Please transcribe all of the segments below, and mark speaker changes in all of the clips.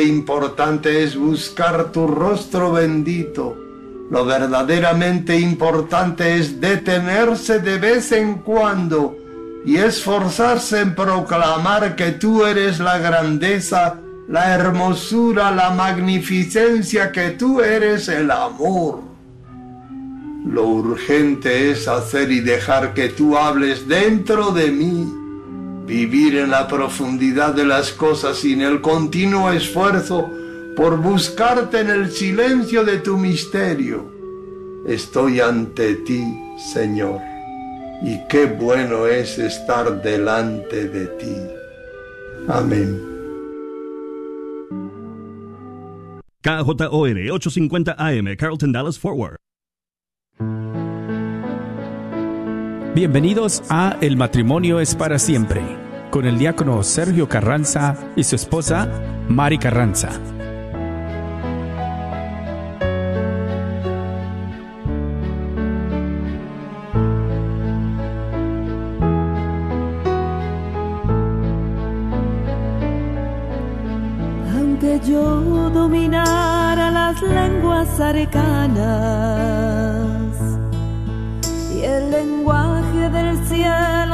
Speaker 1: importante es buscar tu rostro bendito. Lo verdaderamente importante es detenerse de vez en cuando y esforzarse en proclamar que tú eres la grandeza, la hermosura, la magnificencia, que tú eres el amor. Lo urgente es hacer y dejar que tú hables dentro de mí vivir en la profundidad de las cosas sin el continuo esfuerzo por buscarte en el silencio de tu misterio. Estoy ante ti, Señor, y qué bueno es estar delante de ti. Amén.
Speaker 2: KJOR 850 AM, Carlton Dallas Forward.
Speaker 3: Bienvenidos a El matrimonio es para siempre, con el diácono Sergio Carranza y su esposa Mari Carranza.
Speaker 4: Aunque yo dominara las lenguas arcanas, el lenguaje del cielo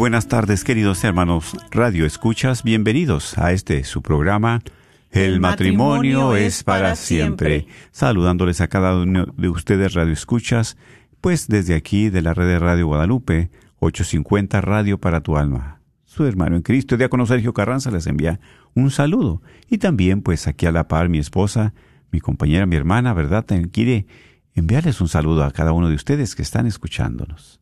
Speaker 5: buenas tardes, queridos hermanos Radio Escuchas. Bienvenidos a este su programa. El, matrimonio, es para siempre. Saludándoles a cada uno de ustedes Radio Escuchas, pues desde aquí de la red de Radio Guadalupe, 850 Radio para tu alma. Su hermano en Cristo, Diácono Sergio Carranza, les envía un saludo. Y también, pues aquí a la par, mi esposa, mi compañera, mi hermana, ¿verdad? Quiere enviarles un saludo a cada uno de ustedes que están escuchándonos.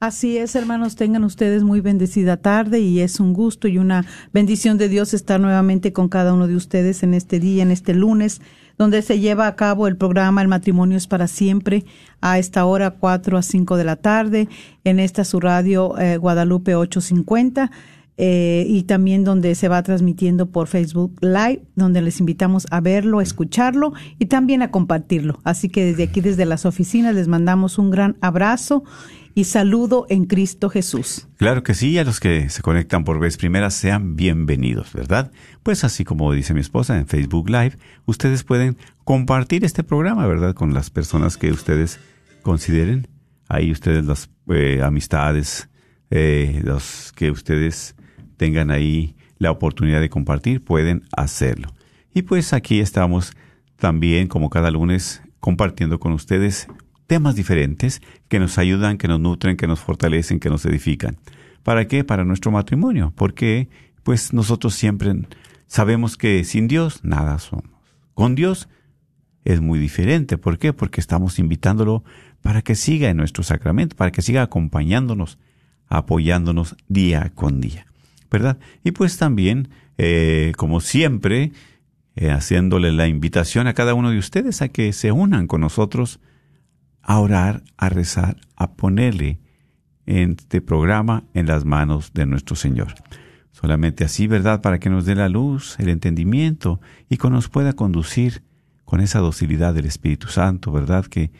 Speaker 6: Así es, hermanos, tengan ustedes muy bendecida tarde y es un gusto y una bendición de Dios estar nuevamente con cada uno de ustedes en este día, en este lunes, donde se lleva a cabo el programa El matrimonio es para siempre a esta hora 4 a 5 de la tarde en esta su radio eh, Guadalupe 850. Eh, y también donde se va transmitiendo por Facebook Live, donde les invitamos a verlo, a escucharlo y también a compartirlo. Así que desde aquí, desde las oficinas, les mandamos un gran abrazo y saludo en Cristo Jesús.
Speaker 5: Claro que sí, a los que se conectan por vez primera sean bienvenidos, ¿verdad? Pues así como dice mi esposa en Facebook Live, ustedes pueden compartir este programa, ¿verdad? Con las personas que ustedes consideren. Ahí ustedes las eh, amistades, eh, los que ustedes tengan ahí la oportunidad de compartir, pueden hacerlo. Y pues aquí estamos también, como cada lunes, compartiendo con ustedes temas diferentes que nos ayudan, que nos nutren, que nos fortalecen, que nos edifican. ¿Para qué? Para nuestro matrimonio. Porque, pues nosotros siempre sabemos que sin Dios nada somos. Con Dios es muy diferente. ¿Por qué? Porque estamos invitándolo para que siga en nuestro sacramento, para que siga acompañándonos, apoyándonos día con día. ¿Verdad? Y pues también, eh, como siempre, eh, haciéndole la invitación a cada uno de ustedes a que se unan con nosotros a orar, a rezar, a ponerle este programa en las manos de nuestro Señor. Solamente así, ¿verdad? Para que nos dé la luz, el entendimiento y que nos pueda conducir con esa docilidad del Espíritu Santo, ¿verdad? Que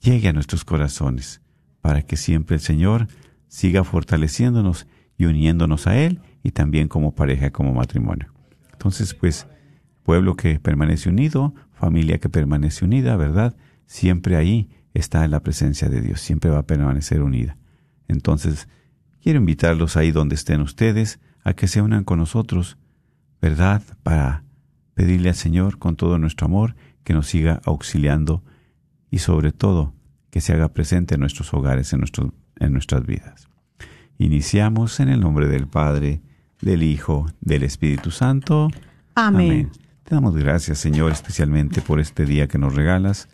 Speaker 5: llegue a nuestros corazones, para que siempre el Señor siga fortaleciéndonos y uniéndonos a Él y también como pareja, como matrimonio. Entonces, pues, pueblo que permanece unido, familia que permanece unida, ¿verdad? Siempre ahí está en la presencia de Dios, siempre va a permanecer unida. Entonces, quiero invitarlos ahí donde estén ustedes a que se unan con nosotros, ¿verdad? Para pedirle al Señor con todo nuestro amor que nos siga auxiliando y sobre todo que se haga presente en nuestros hogares, en, nuestros, en nuestras vidas. Iniciamos en el nombre del Padre, del Hijo, del Espíritu Santo.
Speaker 6: Amén.
Speaker 5: Te damos gracias, Señor, especialmente por este día que nos regalas.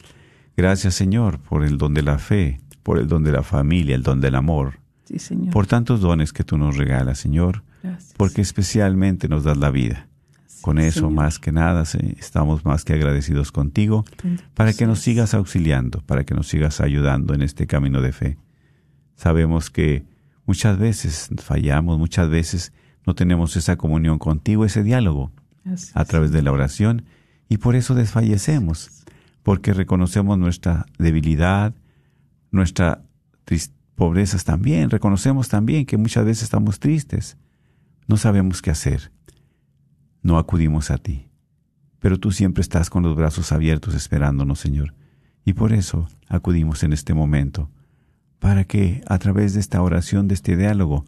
Speaker 5: Gracias, Señor, por el don de la fe, por el don de la familia, el don del amor,
Speaker 6: Sí, Señor.
Speaker 5: por tantos dones que tú nos regalas, Señor,
Speaker 6: Gracias.
Speaker 5: porque especialmente nos das la vida. Con eso,
Speaker 6: Señor.
Speaker 5: más que nada, estamos más que agradecidos contigo para que nos sigas auxiliando, para que nos sigas ayudando en este camino de fe. Sabemos que muchas veces fallamos, muchas veces no tenemos esa comunión contigo, ese diálogo
Speaker 6: Así
Speaker 5: a través de la oración y por eso desfallecemos, porque reconocemos nuestra debilidad, nuestra tris- pobrezas también, reconocemos también que muchas veces estamos tristes, no sabemos qué hacer, no acudimos a ti, pero tú siempre estás con los brazos abiertos esperándonos, Señor, y por eso acudimos en este momento, para que a través de esta oración, de este diálogo,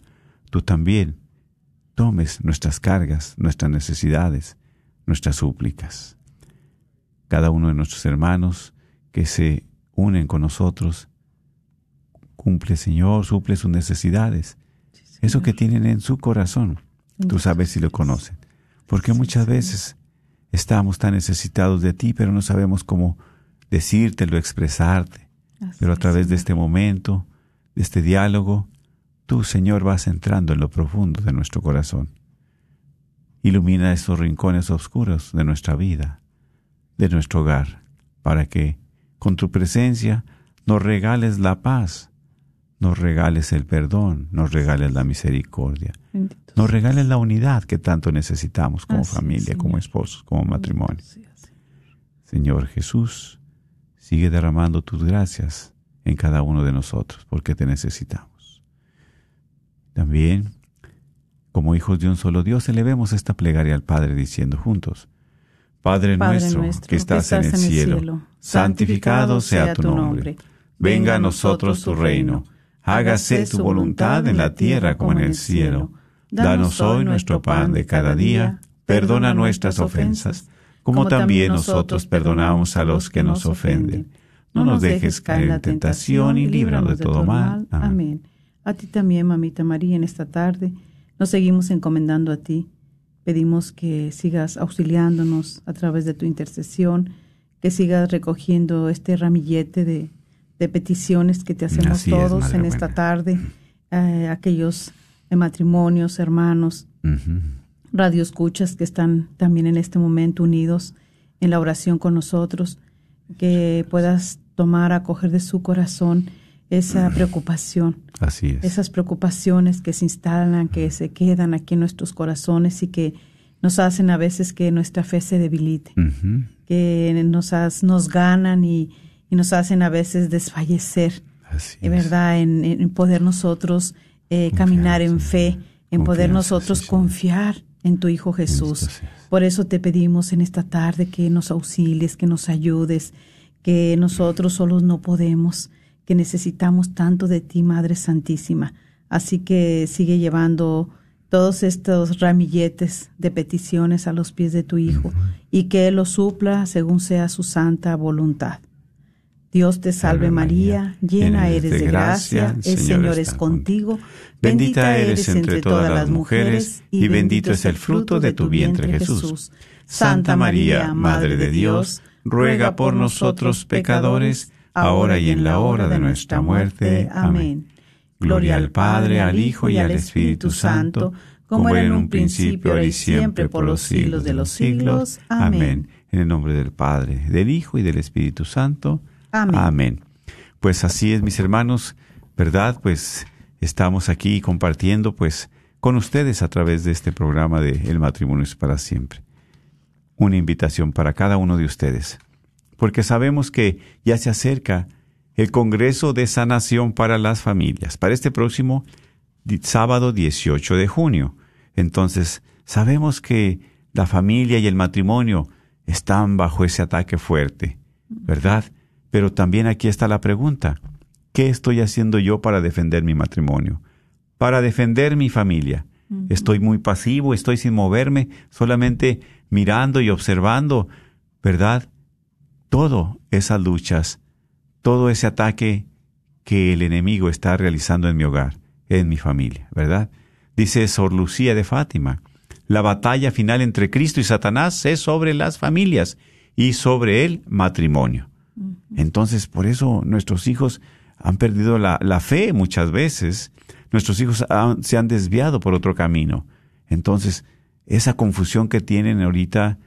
Speaker 5: tú también tomes nuestras cargas, nuestras necesidades, nuestras súplicas. Cada uno de nuestros hermanos que se unen con nosotros, cumple, Señor, suple sus necesidades. Eso que tienen en su corazón, tú sabes si lo conocen. Porque muchas veces estamos tan necesitados de ti, pero no sabemos cómo decírtelo, expresarte.
Speaker 6: Así
Speaker 5: Pero a
Speaker 6: es,
Speaker 5: través de este momento, de este diálogo, tú, Señor, vas entrando en lo profundo de nuestro corazón. Ilumina esos rincones oscuros de nuestra vida, de nuestro hogar, para que con tu presencia nos regales la paz, nos regales el perdón, nos regales la misericordia,
Speaker 6: Bendito
Speaker 5: nos regales la unidad que tanto necesitamos como
Speaker 6: Así
Speaker 5: familia, como esposos, como matrimonio. Señor Jesús, sigue derramando tus gracias en cada uno de nosotros, porque te necesitamos. También, como hijos de un solo Dios, elevemos esta plegaria al Padre diciendo juntos, Padre, nuestro, que estás, en el cielo, santificado sea tu nombre. Venga a nosotros tu reino. Hágase tu voluntad en la tierra como en el cielo. Danos hoy nuestro pan de cada día. Perdona nuestras ofensas, como también nosotros perdonamos a los que nos ofenden. No nos dejes caer en tentación y líbranos de todo mal. Amén.
Speaker 6: A ti también, mamita María, en esta tarde nos seguimos encomendando a ti. Pedimos que sigas auxiliándonos a través de tu intercesión, que sigas recogiendo este ramillete de, de peticiones que te hacemos
Speaker 5: Así
Speaker 6: todos en esta tarde, eh, aquellos eh, matrimonios, hermanos, radioescuchas que están también en este momento unidos en la oración con nosotros, que puedas tomar, acoger de su corazón esa preocupación,
Speaker 5: Así es.
Speaker 6: esas preocupaciones que se instalan, que se quedan aquí en nuestros corazones y que nos hacen a veces que nuestra fe se debilite, que nos, has- nos ganan y, y nos hacen a veces desfallecer.
Speaker 5: Así
Speaker 6: Eh,
Speaker 5: es.
Speaker 6: ¿verdad? En, en poder nosotros eh, caminar en fe, en poder nosotros
Speaker 5: sí,
Speaker 6: confiar en tu Hijo Jesús. Por eso te pedimos en esta tarde que nos auxilies, que nos ayudes, que nosotros solos no podemos, que necesitamos tanto de ti, Madre Santísima. Así que sigue llevando todos estos ramilletes de peticiones a los pies de tu Hijo y que Él los supla según sea su santa voluntad. Dios te salve María, llena eres de gracia, el Señor es contigo,
Speaker 5: Bendita eres entre todas las mujeres, y bendito es el fruto de tu vientre Jesús. Santa María, Madre de Dios, ruega por nosotros pecadores, ahora y en la hora de nuestra muerte. Amén. Gloria al Padre, al Hijo y al Espíritu Santo, como era en un principio, ahora y siempre, por los siglos de los siglos. Amén. En el nombre del Padre, del Hijo y del Espíritu Santo.
Speaker 6: Amén.
Speaker 5: Pues así es, mis hermanos, ¿verdad? Pues estamos aquí compartiendo, pues, con ustedes a través de este programa de El matrimonio es para siempre. Una invitación para cada uno de ustedes, porque sabemos que ya se acerca el Congreso de Sanación para las Familias, para este próximo sábado 18 de junio. Entonces, sabemos que la familia y el matrimonio están bajo ese ataque fuerte, ¿verdad? Pero también aquí está la pregunta, ¿qué estoy haciendo yo para defender mi matrimonio? Para defender mi familia. Estoy muy pasivo, estoy sin moverme, solamente mirando y observando, ¿verdad? Todo esas luchas, todo ese ataque que el enemigo está realizando en mi hogar, en mi familia, ¿verdad? Dice Sor Lucía de Fátima, la batalla final entre Cristo y Satanás es sobre las familias y sobre el matrimonio. Entonces, por eso nuestros hijos han perdido la, la fe muchas veces, nuestros hijos han- se han desviado por otro camino. Entonces, esa confusión que tienen ahorita,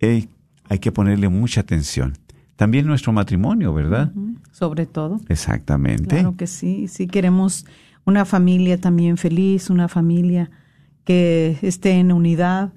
Speaker 5: eh, hay que ponerle mucha atención. También nuestro matrimonio, ¿verdad?
Speaker 6: Sobre todo.
Speaker 5: Exactamente.
Speaker 6: Claro que sí, sí queremos una familia también feliz, una familia que esté en unidad,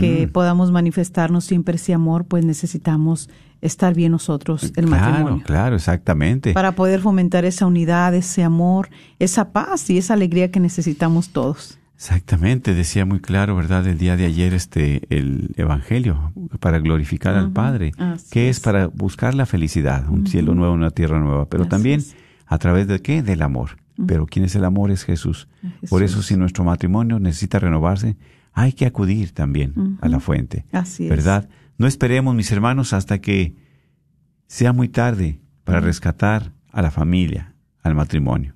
Speaker 6: que podamos manifestarnos siempre ese amor, pues necesitamos estar bien nosotros, el
Speaker 5: claro,
Speaker 6: matrimonio.
Speaker 5: claro, exactamente.
Speaker 6: Para poder fomentar esa unidad, ese amor, esa paz y esa alegría que necesitamos todos.
Speaker 5: Exactamente, decía muy claro, ¿verdad? El día de ayer este el evangelio para glorificar al Padre, que es
Speaker 6: es.
Speaker 5: para buscar la felicidad, un cielo nuevo, una tierra nueva, pero
Speaker 6: Así
Speaker 5: también
Speaker 6: es.
Speaker 5: a través de qué? Del amor. Pero ¿quién es el amor? Es Jesús. Por eso si nuestro matrimonio necesita renovarse, hay que acudir también a la fuente.
Speaker 6: Así es.
Speaker 5: ¿Verdad? No esperemos, mis hermanos, hasta que sea muy tarde para rescatar a la familia, al matrimonio.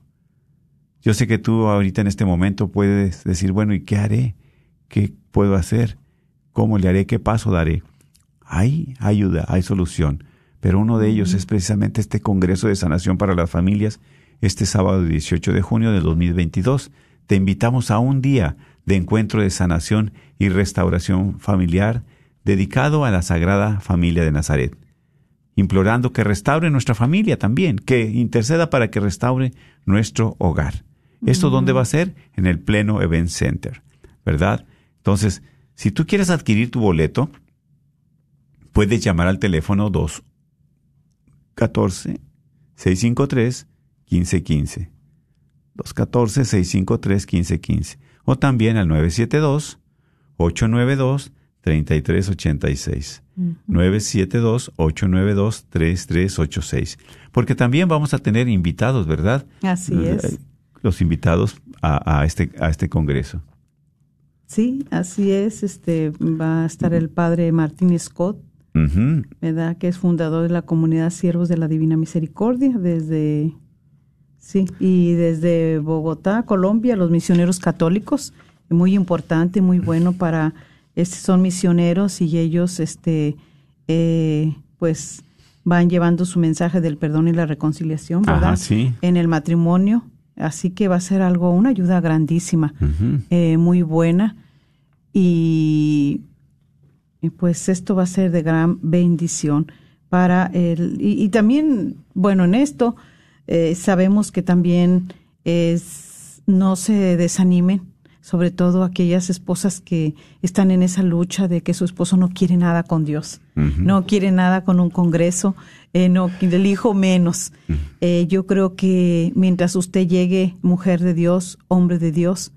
Speaker 5: Yo sé que tú ahorita en este momento puedes decir, bueno, ¿y qué haré? ¿Qué puedo hacer? ¿Cómo le haré? ¿Qué paso daré? Hay ayuda, hay solución. Pero uno de ellos es precisamente este Congreso de Sanación para las Familias, este sábado 18 de junio de 2022. Te invitamos a un día de encuentro de sanación y restauración familiar dedicado a la Sagrada Familia de Nazaret implorando que restaure nuestra familia también, que interceda para que restaure nuestro hogar. ¿Esto dónde va a ser? En el Pleno Event Center, ¿verdad? Entonces, si tú quieres adquirir tu boleto, puedes llamar al teléfono 214-653-1515. 214-653-1515. O también al 972-892-3386. 972-892-3386. Porque también vamos a tener invitados, ¿verdad?
Speaker 6: Así es.
Speaker 5: Los invitados a, a este, a este congreso.
Speaker 6: Sí, así es. Este va a estar el padre Martín Scott,
Speaker 5: Ujú.
Speaker 6: ¿verdad? Que es fundador de la comunidad Siervos de la Divina Misericordia desde sí y desde Bogotá, Colombia, los misioneros católicos, muy importante, muy bueno para estos son misioneros y ellos, este, eh, pues van llevando su mensaje del perdón y la reconciliación, ¿verdad?
Speaker 5: Ajá, sí.
Speaker 6: En el matrimonio, así que va a ser algo, una ayuda grandísima, eh, muy buena. Y y pues esto va a ser de gran bendición para el y, y también bueno en esto eh, sabemos que también es no se desanimen sobre todo aquellas esposas que están en esa lucha de que su esposo no quiere nada con Dios no quiere nada con un congreso eh, no el hijo menos Eh, yo creo que mientras usted llegue mujer de Dios hombre de Dios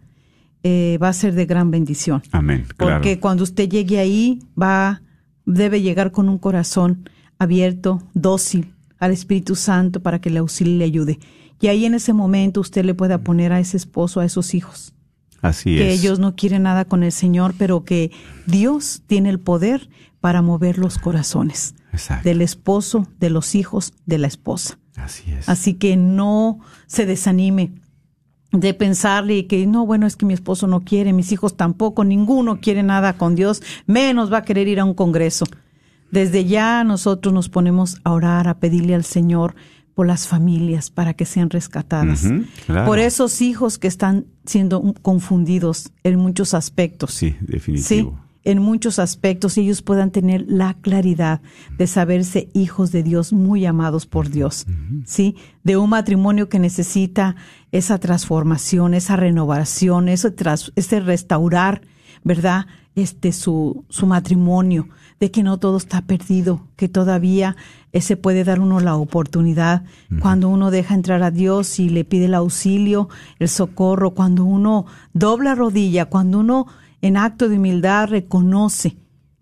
Speaker 6: eh, va a ser de gran bendición
Speaker 5: Amén. Claro.
Speaker 6: porque cuando usted llegue ahí, va, debe llegar con un corazón abierto, dócil al Espíritu Santo para que le auxilie y le ayude. Y ahí en ese momento usted le pueda poner a ese esposo, a esos hijos,
Speaker 5: Así
Speaker 6: que
Speaker 5: es.
Speaker 6: ellos no quieren nada con el Señor, pero que Dios tiene el poder para mover los corazones
Speaker 5: Exacto.
Speaker 6: del esposo, de los hijos, de la esposa.
Speaker 5: Así es.
Speaker 6: Así que no se desanime de pensarle que no, bueno, es que mi esposo no quiere, mis hijos tampoco, ninguno quiere nada con Dios, menos va a querer ir a un congreso. Desde ya nosotros nos ponemos a orar, a pedirle al Señor por las familias para que sean rescatadas.
Speaker 5: Claro.
Speaker 6: Por esos hijos que están siendo confundidos en muchos aspectos.
Speaker 5: Sí,
Speaker 6: Sí,
Speaker 5: definitivo.
Speaker 6: en muchos aspectos ellos puedan tener la claridad de saberse hijos de Dios, muy amados por Dios, sí, de un matrimonio que necesita esa transformación, esa renovación, ese, tras- ese restaurar, ¿verdad? Este su, su matrimonio, de que no todo está perdido, que todavía eh, se puede dar uno la oportunidad cuando uno deja entrar a Dios y le pide el auxilio, el socorro, cuando uno dobla rodilla, cuando uno en acto de humildad reconoce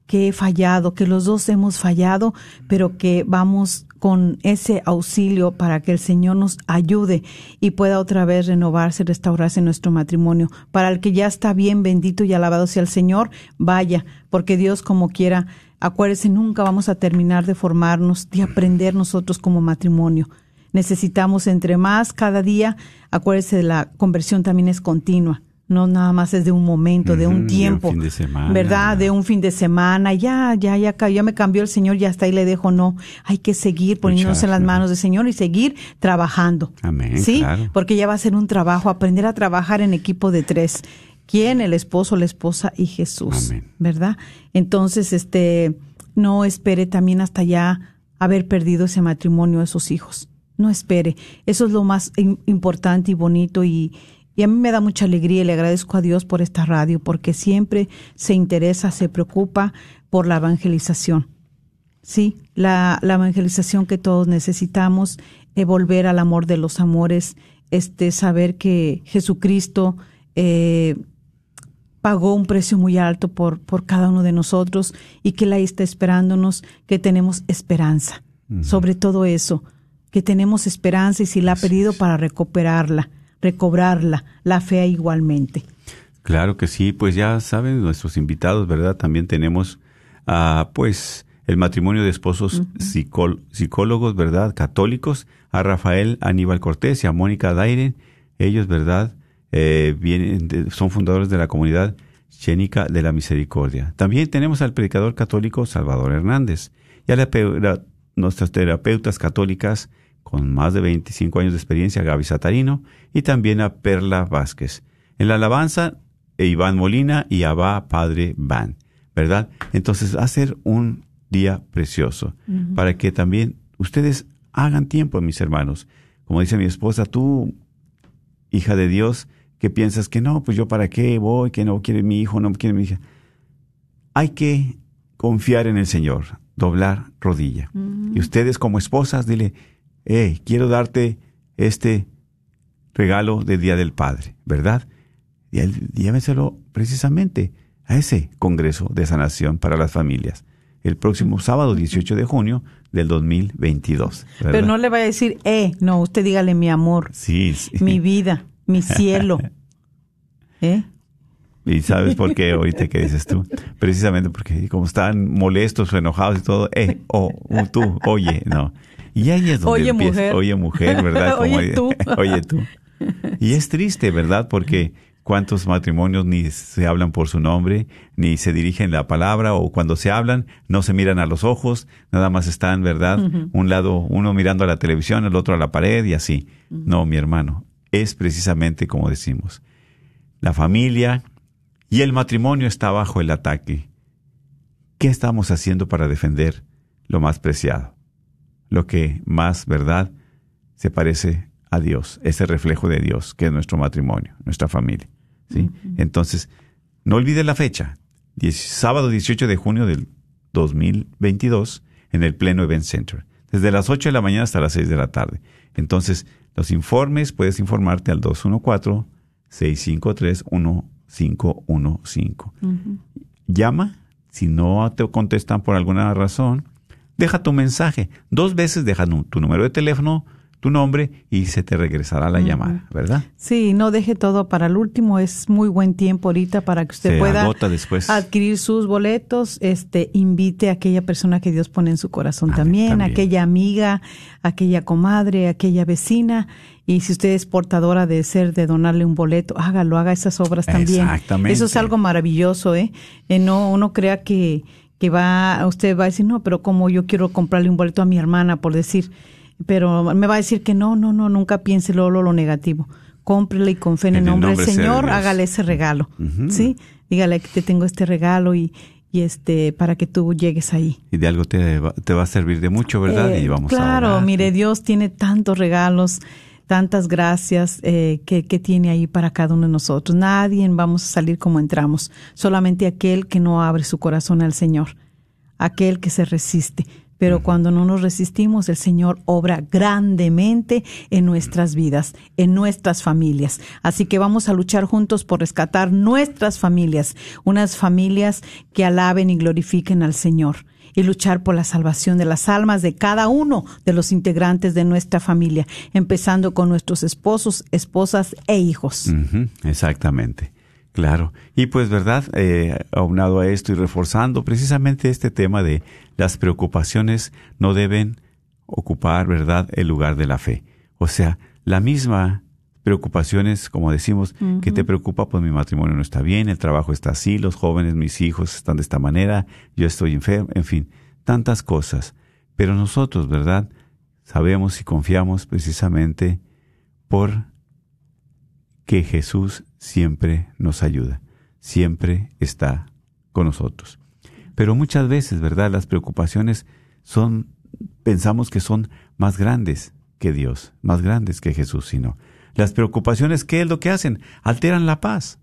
Speaker 6: que he fallado, que los dos hemos fallado, pero que vamos con ese auxilio para que el Señor nos ayude y pueda otra vez renovarse, restaurarse nuestro matrimonio. Para el que ya está bien, bendito y alabado sea el Señor, vaya, porque Dios como quiera, acuérdese, nunca vamos a terminar de formarnos, de aprender nosotros como matrimonio. Necesitamos entre más cada día, acuérdese, la conversión también es continua no nada más es de un momento, de un tiempo,
Speaker 5: fin de semana.
Speaker 6: ¿verdad? De un fin de semana, ya, ya, ya, ya me cambió el Señor, ya hasta ahí le dejo, no, hay que seguir poniéndose en las manos del Señor y seguir trabajando.
Speaker 5: Amén,
Speaker 6: Sí,
Speaker 5: claro.
Speaker 6: porque ya va a ser un trabajo, aprender a trabajar en equipo de tres. ¿Quién? El esposo, la esposa y Jesús,
Speaker 5: Amén.
Speaker 6: ¿verdad? Entonces, este, no espere también hasta ya haber perdido ese matrimonio, esos hijos. No espere. Eso es lo más im- importante y bonito y, y a mí me da mucha alegría y le agradezco a Dios por esta radio porque siempre se interesa, se preocupa por la evangelización. Sí, la, la evangelización que todos necesitamos, eh, volver al amor de los amores, este, saber que Jesucristo eh, pagó un precio muy alto por, por cada uno de nosotros y que Él ahí está esperándonos, que tenemos esperanza. Sobre todo eso, que tenemos esperanza y si la ha perdido para recuperarla, recobrarla, la fe igualmente.
Speaker 5: Claro que sí, pues ya saben nuestros invitados, ¿verdad? También tenemos, ah, pues, el matrimonio de esposos psicó- psicólogos, ¿verdad? Católicos, a Rafael Aníbal Cortés y a Mónica Daire. Ellos, ¿verdad? Eh, vienen son fundadores de la comunidad Chénica de la Misericordia. También tenemos al predicador católico Salvador Hernández y a la- nuestras terapeutas católicas con más de 25 años de experiencia, Gaby Satarino, y también a Perla Vázquez. En la alabanza, e Iván Molina y Abba Padre Van, ¿verdad? Entonces, va a ser un día precioso para que también ustedes hagan tiempo, mis hermanos. Como dice mi esposa, tú, hija de Dios, que piensas que no, pues yo para qué voy, que no quiere mi hijo, no quiere mi hija. Hay que confiar en el Señor, doblar rodilla. Y ustedes como esposas, dile, hey, quiero darte este regalo de Día del Padre, ¿verdad? Y él, llévenselo precisamente a ese Congreso de Sanación para las Familias, el próximo sábado 18 de junio del 2022. ¿verdad?
Speaker 6: Pero no le vaya a decir, eh, no, usted dígale mi amor,
Speaker 5: Sí, sí.
Speaker 6: mi vida, mi cielo. ¿Eh?
Speaker 5: ¿Y sabes por qué ahorita que dices tú? Precisamente porque como están molestos o enojados y todo, eh, oh, uh, tú, oye, no. Y ahí es donde
Speaker 6: Oye,
Speaker 5: empieza,
Speaker 6: mujer.
Speaker 5: oye mujer, ¿verdad? Como
Speaker 6: Oye, tú.
Speaker 5: oye tú. Y es triste, ¿verdad? Porque cuántos matrimonios ni se hablan por su nombre, ni se dirigen la palabra, o cuando se hablan, no se miran a los ojos, nada más están, ¿verdad? Un lado, uno mirando a la televisión, el otro a la pared y así. No, mi hermano, es precisamente como decimos. La familia y el matrimonio está bajo el ataque. ¿Qué estamos haciendo para defender lo más preciado? Lo que más, ¿verdad? Se parece a Dios, ese reflejo de Dios, que es nuestro matrimonio, nuestra familia. ¿sí? Entonces, no olvide la fecha, sábado 18 de junio del 2022, en el Pleno Event Center, desde las 8 de la mañana hasta las 6 de la tarde. Entonces, los informes, puedes informarte al 214-653-1515. Llama, si no te contestan por alguna razón, deja tu mensaje. Dos veces deja tu número de teléfono, tu nombre y se te regresará la llamada, ¿verdad?
Speaker 6: Sí, no deje todo para el último. Es muy buen tiempo ahorita para que usted
Speaker 5: Se
Speaker 6: pueda
Speaker 5: después.
Speaker 6: adquirir sus boletos. Este, invite a aquella persona que Dios pone en su corazón
Speaker 5: Amén,
Speaker 6: también,
Speaker 5: también.
Speaker 6: aquella amiga, aquella comadre, aquella vecina. Y si usted es portadora de ser de donarle un boleto, hágalo, haga esas obras también.
Speaker 5: Exactamente.
Speaker 6: Eso es algo maravilloso, ¿eh? Eh, no, uno crea que que va, usted va a decir, no, pero como yo quiero comprarle un boleto a mi hermana, por decir, pero me va a decir que no, no, no, nunca piense lo, lo, lo negativo. Cómprele y con fe en el nombre, del Señor,
Speaker 5: Dios.
Speaker 6: hágale ese regalo. ¿sí? Dígale que te tengo este regalo y, y este, para que tú llegues ahí.
Speaker 5: Y de algo te va, te va a servir de mucho, ¿verdad?
Speaker 6: Eh,
Speaker 5: y vamos a
Speaker 6: claro,
Speaker 5: orar.
Speaker 6: mire, Dios tiene tantos regalos, tantas gracias eh, que, que tiene ahí para cada uno de nosotros. Nadie vamos a salir como entramos, solamente aquel que no abre su corazón al Señor, aquel que se resiste. Pero cuando no nos resistimos, el Señor obra grandemente en nuestras vidas, en nuestras familias. Así que vamos a luchar juntos por rescatar nuestras familias, unas familias que alaben y glorifiquen al Señor y luchar por la salvación de las almas de cada uno de los integrantes de nuestra familia, empezando con nuestros esposos, esposas e hijos.
Speaker 5: Exactamente. Claro. Y pues, ¿verdad? Eh, aunado a esto y reforzando precisamente este tema de las preocupaciones no deben ocupar, ¿verdad?, el lugar de la fe. O sea, la misma preocupaciones, como decimos, que te preocupa, pues mi matrimonio no está bien, el trabajo está así, los jóvenes, mis hijos están de esta manera, yo estoy enfermo, en fin, tantas cosas. Pero nosotros, ¿verdad? Sabemos y confiamos precisamente por que Jesús siempre nos ayuda, siempre está con nosotros. Pero muchas veces, ¿verdad? Las preocupaciones son, pensamos que son más grandes que Dios, más grandes que Jesús, sino las preocupaciones, ¿qué es lo que hacen? Alteran la paz,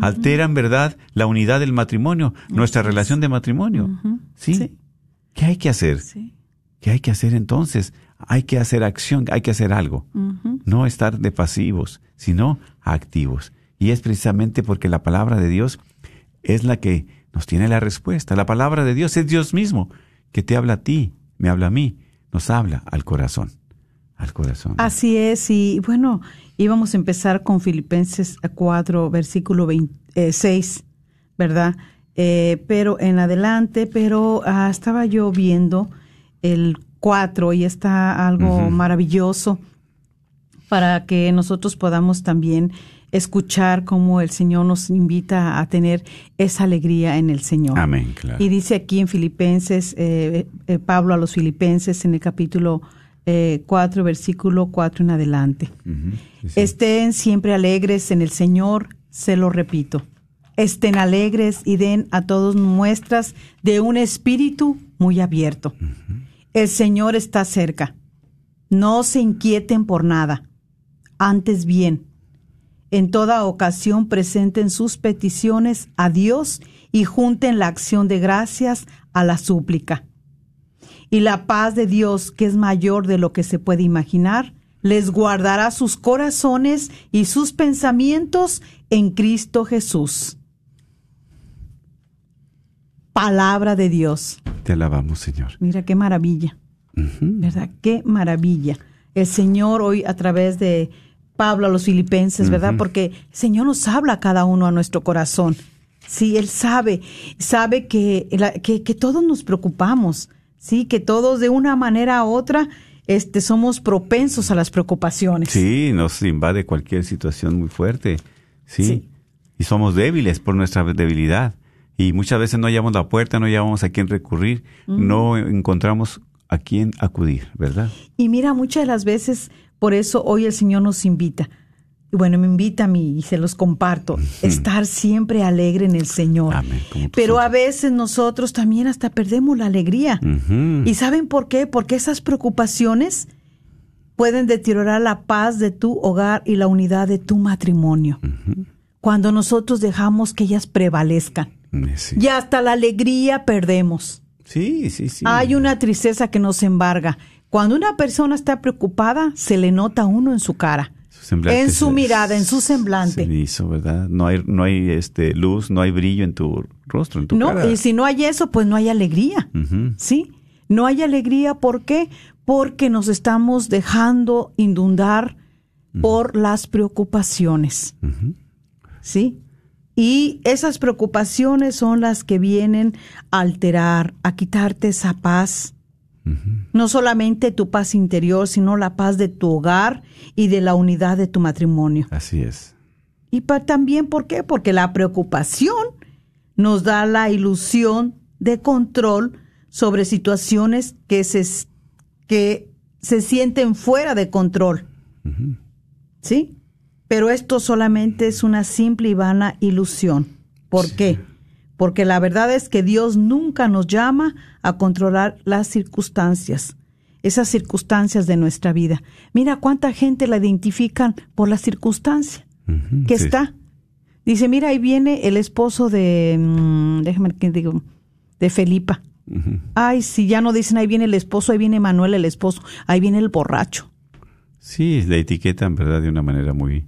Speaker 5: alteran, ¿verdad? La unidad del matrimonio, nuestra relación de matrimonio. ¿Sí?
Speaker 6: Sí.
Speaker 5: ¿Qué hay que hacer?
Speaker 6: Sí.
Speaker 5: ¿Qué hay que hacer entonces? Hay que hacer acción, hay que hacer algo. No estar de pasivos, sino activos. Y es precisamente porque la palabra de Dios es la que nos tiene la respuesta. La palabra de Dios es Dios mismo, que te habla a ti, me habla a mí, nos habla al corazón. Al corazón.
Speaker 6: Así es, y bueno, íbamos a empezar con Filipenses 4, versículo 6, ¿verdad? Eh, pero en adelante, pero ah, estaba yo viendo el 4 y está algo maravilloso para que nosotros podamos también escuchar cómo el Señor nos invita a tener esa alegría en el Señor.
Speaker 5: Amén, claro.
Speaker 6: Y dice aquí en Filipenses, eh, eh, Pablo a los Filipenses en el capítulo eh, 4, versículo 4 en adelante.
Speaker 5: Ujú, sí, sí.
Speaker 6: Estén siempre alegres en el Señor, se lo repito. Estén alegres y den a todos muestras de un espíritu muy abierto. El Señor está cerca. No se inquieten por nada. Antes bien, en toda ocasión presenten sus peticiones a Dios y junten la acción de gracias a la súplica. Y la paz de Dios, que es mayor de lo que se puede imaginar, les guardará sus corazones y sus pensamientos en Cristo Jesús. Palabra de Dios.
Speaker 5: Te alabamos, Señor.
Speaker 6: Mira qué maravilla. ¿Verdad? Qué maravilla. El Señor hoy a través de Pablo a los filipenses, ¿verdad? Porque el Señor nos habla a cada uno a nuestro corazón. Sí, Él sabe, sabe que, que, que todos nos preocupamos, sí, que todos de una manera u otra este, somos propensos a las preocupaciones.
Speaker 5: Sí, nos invade cualquier situación muy fuerte. Sí.
Speaker 6: Sí.
Speaker 5: Y somos débiles por nuestra debilidad. Y muchas veces no hallamos la puerta, no hallamos a quién recurrir, no encontramos a quién acudir, ¿verdad?
Speaker 6: Y mira, muchas de las veces, por eso hoy el Señor nos invita. Y bueno, me invita a mí y se los comparto. Estar siempre alegre en el Señor.
Speaker 5: Amén,
Speaker 6: Pero a veces nosotros también hasta perdemos la alegría. ¿Y saben por qué? Porque esas preocupaciones pueden deteriorar la paz de tu hogar y la unidad de tu matrimonio. Cuando nosotros dejamos que ellas prevalezcan.
Speaker 5: Sí,
Speaker 6: Y hasta la alegría perdemos.
Speaker 5: Sí, sí. sí.
Speaker 6: Hay una tristeza que nos embarga. Cuando una persona está preocupada, se le nota a uno en su cara,
Speaker 5: Su
Speaker 6: en su mirada, en su semblante.
Speaker 5: No hay, no hay este, luz, no hay brillo en tu rostro, en tu
Speaker 6: No,
Speaker 5: cara.
Speaker 6: y si no hay eso, pues no hay alegría. ¿Sí? No hay alegría, ¿por qué? Porque nos estamos dejando inundar por las preocupaciones. ¿Sí? Y esas preocupaciones son las que vienen a alterar, a quitarte esa paz. No solamente tu paz interior, sino la paz de tu hogar y de la unidad de tu matrimonio.
Speaker 5: Así es.
Speaker 6: Y pa- también, ¿por qué? Porque la preocupación nos da la ilusión de control sobre situaciones que se, que se sienten fuera de control. ¿Sí? Pero esto solamente es una simple y vana ilusión. ¿Por qué? Porque la verdad es que Dios nunca nos llama a controlar las circunstancias, esas circunstancias de nuestra vida. Mira cuánta gente la identifican por la circunstancia
Speaker 5: Ujú,
Speaker 6: que
Speaker 5: sí.
Speaker 6: está. Dice, mira, ahí viene el esposo de, mm, déjame que digo, de Felipa, Ay, si ya no dicen ahí viene el esposo, ahí viene Manuel el esposo, ahí viene el borracho.
Speaker 5: Sí, la etiquetan, ¿verdad? De una manera muy,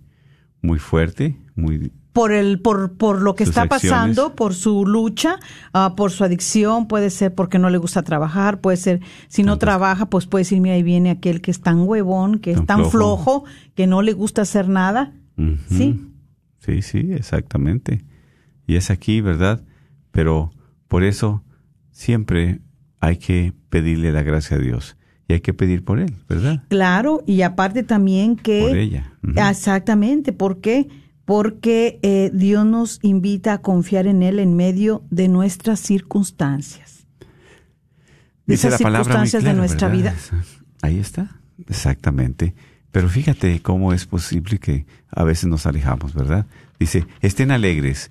Speaker 5: muy fuerte, muy
Speaker 6: por el por por lo que está
Speaker 5: acciones.
Speaker 6: pasando, por su lucha, ah, por su adicción, puede ser porque no le gusta trabajar, puede ser si no trabaja, pues puede decir, mira, ahí viene aquel que es tan huevón, que es
Speaker 5: Tan flojo.
Speaker 6: flojo, que no le gusta hacer nada. Sí.
Speaker 5: Sí, sí, exactamente. Y es aquí, ¿verdad? Pero por eso siempre hay que pedirle la gracia a Dios y hay que pedir por él, ¿verdad?
Speaker 6: Claro, y aparte también que
Speaker 5: Por ella.
Speaker 6: Exactamente, ¿por qué? Porque eh, Dios nos invita a confiar en Él en medio de nuestras circunstancias. De
Speaker 5: Dice
Speaker 6: esas
Speaker 5: la palabra muy
Speaker 6: circunstancias
Speaker 5: clara,
Speaker 6: de nuestra
Speaker 5: ¿verdad?
Speaker 6: vida.
Speaker 5: Ahí está, exactamente. Pero fíjate cómo es posible que a veces nos alejamos, ¿verdad? Dice, estén alegres.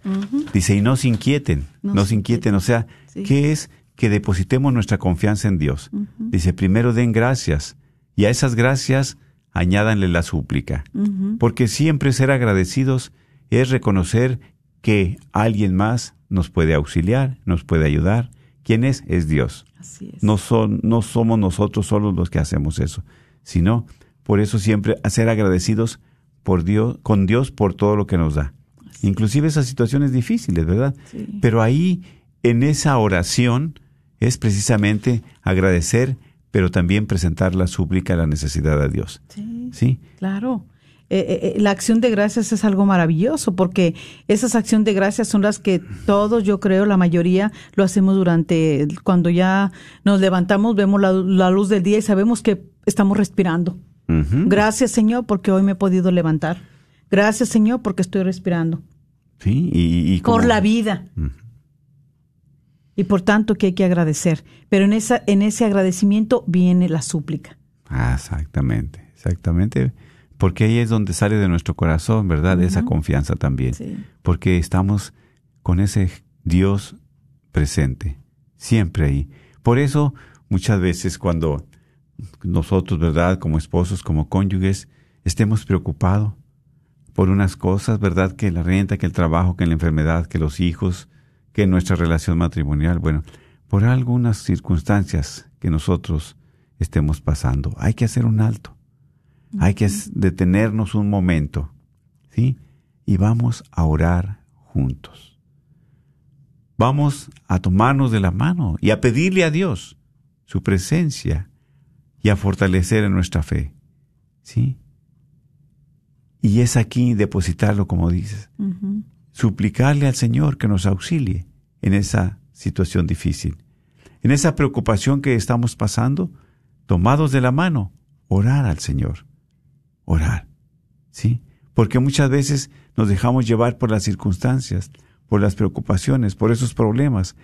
Speaker 5: Dice, y no se inquieten,
Speaker 6: No
Speaker 5: no,
Speaker 6: se
Speaker 5: inquieten. O sea,
Speaker 6: Sí.
Speaker 5: ¿qué es? Que depositemos nuestra confianza en Dios. Dice, primero den gracias y a esas gracias añádanle la súplica. Porque siempre ser agradecidos es reconocer que alguien más nos puede auxiliar, nos puede ayudar. ¿Quién es? Es Dios.
Speaker 6: Así es.
Speaker 5: No, son, no somos nosotros solos los que hacemos eso, sino por eso siempre ser agradecidos por Dios, con Dios por todo lo que nos da. Inclusive esas situaciones difíciles, ¿verdad?
Speaker 6: Sí.
Speaker 5: Pero ahí, en esa oración, es precisamente agradecer, pero también presentar la súplica, la necesidad a Dios.
Speaker 6: Sí,
Speaker 5: ¿Sí?
Speaker 6: claro. Eh, eh, eh, la acción de gracias es algo maravilloso porque esas acciones de gracias son las que todos, yo creo, la mayoría lo hacemos durante cuando ya nos levantamos, vemos la, la luz del día y sabemos que estamos respirando. Gracias, Señor, porque hoy me he podido levantar. Gracias, Señor, porque estoy respirando.
Speaker 5: Sí, y,
Speaker 6: Por la vida. Y por tanto que hay que agradecer. Pero en, esa, en ese agradecimiento viene la súplica.
Speaker 5: Ah, exactamente, exactamente. Porque ahí es donde sale de nuestro corazón, ¿verdad? Esa confianza también.
Speaker 6: Sí.
Speaker 5: Porque estamos con ese Dios presente, siempre ahí. Por eso, muchas veces cuando nosotros, ¿verdad? Como esposos, como cónyuges, estemos preocupados por unas cosas, ¿verdad? Que la renta, que el trabajo, que la enfermedad, que los hijos, que nuestra relación matrimonial, bueno, por algunas circunstancias que nosotros estemos pasando. Hay que hacer un alto. Hay que detenernos un momento, ¿sí? Y vamos a orar juntos. Vamos a tomarnos de la mano y a pedirle a Dios su presencia y a fortalecer en nuestra fe, ¿sí? Y es aquí depositarlo, como dices. Suplicarle al Señor que nos auxilie en esa situación difícil, en esa preocupación que estamos pasando, tomados de la mano, orar al Señor, orar, ¿sí? Porque muchas veces nos dejamos llevar por las circunstancias, por las preocupaciones, por esos problemas.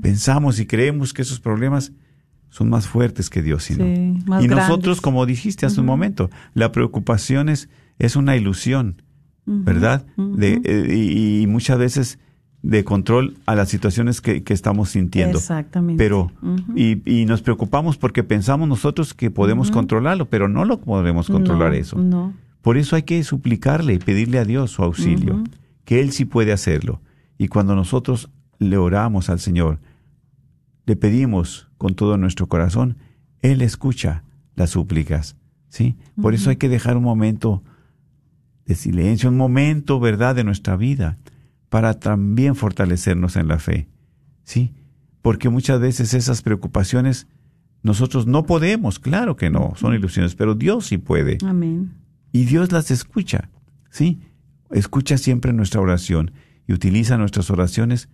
Speaker 5: Pensamos y creemos que esos problemas son más fuertes que Dios, ¿sí, y nosotros, como dijiste hace un momento, la preocupación es, es una ilusión, ¿verdad? De, eh, y, y muchas veces de control a las situaciones que, que estamos sintiendo.
Speaker 6: Exactamente.
Speaker 5: Pero, y, y nos preocupamos porque pensamos nosotros que podemos controlarlo, pero no lo podemos controlar
Speaker 6: No,
Speaker 5: eso.
Speaker 6: No.
Speaker 5: Por eso hay que suplicarle y pedirle a Dios su auxilio, que Él sí puede hacerlo. Y cuando nosotros le oramos al Señor, le pedimos con todo nuestro corazón, Él escucha las súplicas. ¿sí? Por eso hay que dejar un momento de silencio, un momento, ¿verdad?, de nuestra vida, para también fortalecernos en la fe. ¿sí? Porque muchas veces esas preocupaciones nosotros no podemos, claro que no, son ilusiones, pero Dios sí puede.
Speaker 6: Amén.
Speaker 5: Y Dios las escucha, ¿sí? Escucha siempre nuestra oración y utiliza nuestras oraciones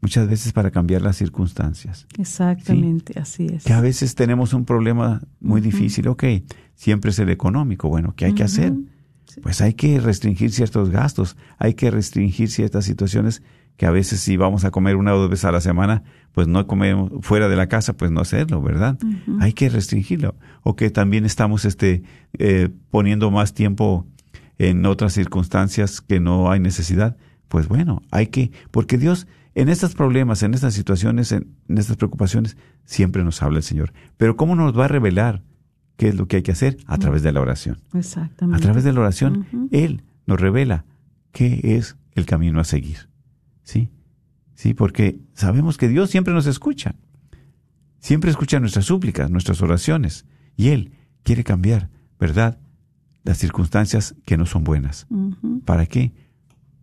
Speaker 5: muchas veces para cambiar las circunstancias.
Speaker 6: Exactamente, así es.
Speaker 5: Que a veces tenemos un problema muy difícil, ok, siempre es el económico, bueno, ¿qué hay que hacer? Pues hay que restringir ciertos gastos, hay que restringir ciertas situaciones que a veces si vamos a comer una o dos veces a la semana, pues no comemos fuera de la casa, pues no hacerlo, ¿verdad? Hay que restringirlo. O que también estamos este, eh, poniendo más tiempo en otras circunstancias que no hay necesidad. Pues bueno, hay que, porque Dios en estos problemas, en estas situaciones, en, en estas preocupaciones, siempre nos habla el Señor. Pero ¿cómo nos va a revelar qué es lo que hay que hacer? A través de la oración. A
Speaker 6: Exactamente.
Speaker 5: través de la oración. Él nos revela qué es el camino a seguir. ¿Sí? Sí, porque sabemos que Dios siempre nos escucha. siempre escucha nuestras súplicas, nuestras oraciones. Y Él quiere cambiar, ¿verdad? Las circunstancias que no son buenas. ¿Para qué?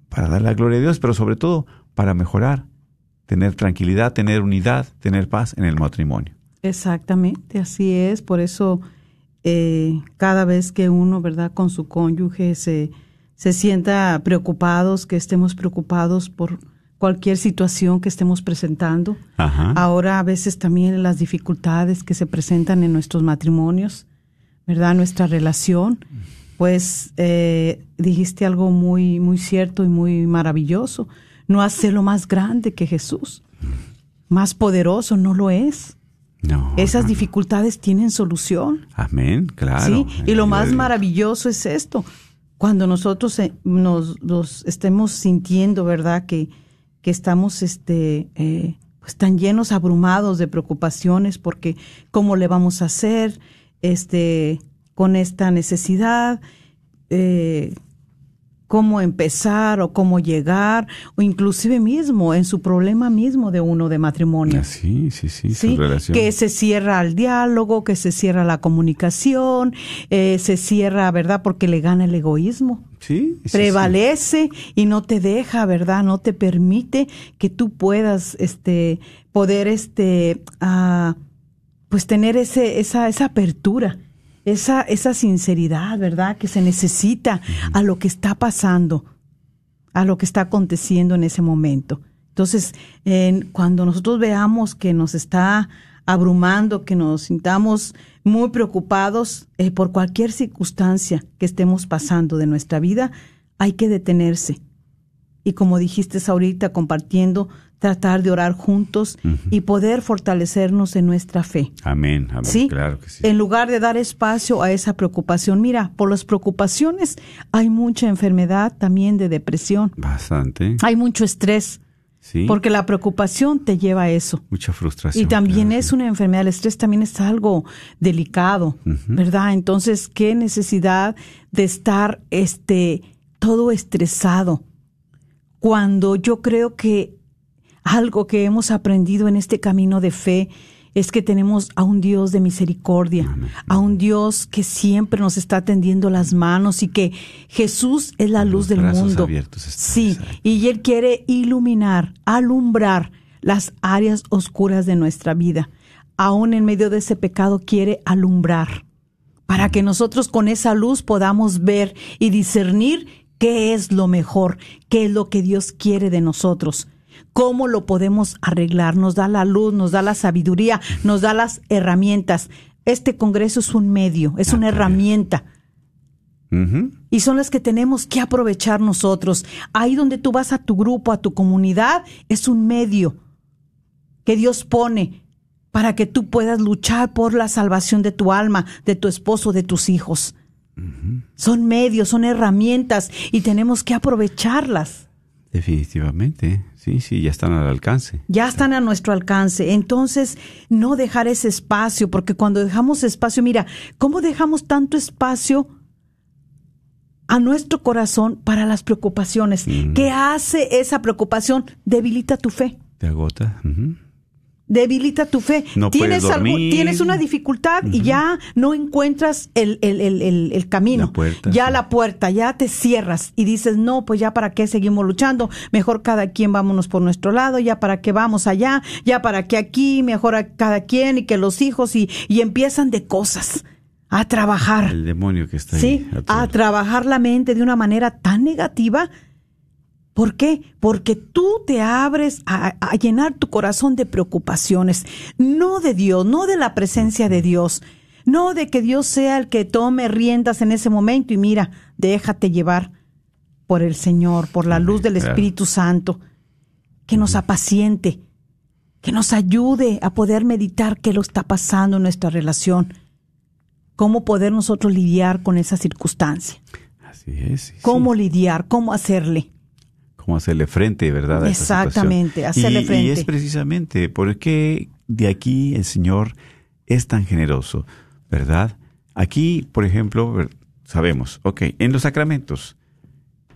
Speaker 5: Para dar la gloria a Dios, pero sobre todo para mejorar, tener tranquilidad, tener unidad, tener paz en el matrimonio.
Speaker 6: Exactamente, así es. Por eso eh, cada vez que uno, ¿verdad?, con su cónyuge se, se sienta preocupados, que estemos preocupados por cualquier situación que estemos presentando.
Speaker 5: Ajá.
Speaker 6: Ahora a veces también las dificultades que se presentan en nuestros matrimonios, ¿verdad? Nuestra relación. Pues eh, dijiste algo muy, muy cierto y muy maravilloso. No hacerlo más grande que Jesús. Más poderoso, no lo es.
Speaker 5: No.
Speaker 6: Esas
Speaker 5: no, no.
Speaker 6: dificultades tienen solución.
Speaker 5: Amén, claro.
Speaker 6: Sí, y lo más maravilloso es esto, cuando nosotros eh, nos estemos sintiendo, ¿verdad? Que, que estamos este, eh, pues tan llenos, abrumados de preocupaciones porque cómo le vamos a hacer este, con esta necesidad, eh, cómo empezar o cómo llegar, o inclusive mismo en su problema mismo de uno de matrimonio.
Speaker 5: Sí, sí, sí,
Speaker 6: Sí,
Speaker 5: su relación.
Speaker 6: que se cierra al diálogo, que se cierra la comunicación, eh, se cierra, ¿verdad? Porque le gana el egoísmo.
Speaker 5: Sí, sí, sí.
Speaker 6: Prevalece y no te deja, ¿verdad? No te permite que tú puedas, este, poder, este, ah, pues tener ese, esa, esa apertura, esa, esa sinceridad, ¿verdad? Que se necesita a lo que está pasando, a lo que está aconteciendo en ese momento. Entonces, en- cuando nosotros veamos que nos está abrumando, que nos sintamos muy preocupados eh, por cualquier circunstancia que estemos pasando de nuestra vida, hay que detenerse. Y como dijiste ahorita, compartiendo, tratar de orar juntos y poder fortalecernos en nuestra fe.
Speaker 5: Amén, amén,
Speaker 6: ¿Sí?
Speaker 5: claro que sí.
Speaker 6: En lugar de dar espacio a esa preocupación. Mira, por las preocupaciones hay mucha enfermedad también de depresión.
Speaker 5: Bastante.
Speaker 6: Hay mucho estrés,
Speaker 5: Sí.
Speaker 6: porque la preocupación te lleva a eso.
Speaker 5: Mucha frustración.
Speaker 6: Y también
Speaker 5: claro,
Speaker 6: es
Speaker 5: sí.
Speaker 6: una enfermedad, el estrés también es algo delicado, ¿verdad? Entonces, qué necesidad de estar este todo estresado cuando yo creo que algo que hemos aprendido en este camino de fe es que tenemos a un Dios de misericordia, a un Dios que siempre nos está tendiendo las manos y que Jesús es la
Speaker 5: Con
Speaker 6: luz del mundo. sí, y Él quiere iluminar, alumbrar las áreas oscuras de nuestra vida. Aún en medio de ese pecado quiere alumbrar para que nosotros con esa luz podamos ver y discernir qué es lo mejor, qué es lo que Dios quiere de nosotros, cómo lo podemos arreglar. Nos da la luz, nos da la sabiduría, nos da las herramientas. Este Congreso es un medio, es una herramienta. Y son las que tenemos que aprovechar nosotros. Ahí donde tú vas a tu grupo, a tu comunidad, es un medio que Dios pone para que tú puedas luchar por la salvación de tu alma, de tu esposo, de tus hijos. Son medios, son herramientas y tenemos que aprovecharlas.
Speaker 5: Definitivamente. Sí, sí, ya están al alcance.
Speaker 6: Ya están a nuestro alcance. Entonces, no dejar ese espacio, porque cuando dejamos espacio, mira, ¿cómo dejamos tanto espacio a nuestro corazón para las preocupaciones? ¿Qué hace esa preocupación? Debilita tu fe.
Speaker 5: Te agota. Ujú.
Speaker 6: Debilita tu fe.
Speaker 5: No
Speaker 6: tienes,
Speaker 5: puedes
Speaker 6: algo- tienes una dificultad y ya no encuentras el, el- el- el- camino.
Speaker 5: La puerta,
Speaker 6: ya
Speaker 5: sí.
Speaker 6: la puerta, ya te cierras y dices, no, pues ya para qué seguimos luchando. Mejor cada quien vámonos por nuestro lado, ya para qué vamos allá, ya para qué aquí, mejor a cada quien y que los hijos y, y empiezan de cosas a trabajar.
Speaker 5: El demonio que está
Speaker 6: Sí,
Speaker 5: ahí. a
Speaker 6: a trabajar la mente de una manera tan negativa. ¿Por qué? Porque tú te abres a, a llenar tu corazón de preocupaciones, no de Dios, no de la presencia de Dios, no de que Dios sea el que tome riendas en ese momento y mira, déjate llevar por el Señor, por la luz del. Espíritu Santo, que nos apaciente, que nos ayude a poder meditar qué lo está pasando en nuestra relación, cómo poder nosotros lidiar con esa circunstancia,
Speaker 5: Así es. sí,
Speaker 6: cómo
Speaker 5: sí.
Speaker 6: lidiar, cómo hacerle.
Speaker 5: Cómo hacerle frente, ¿verdad? a.
Speaker 6: Exactamente, hacerle
Speaker 5: Y-
Speaker 6: frente.
Speaker 5: Y es precisamente porque de aquí el Señor es tan generoso, ¿verdad? Aquí, por ejemplo, sabemos, ok, en los sacramentos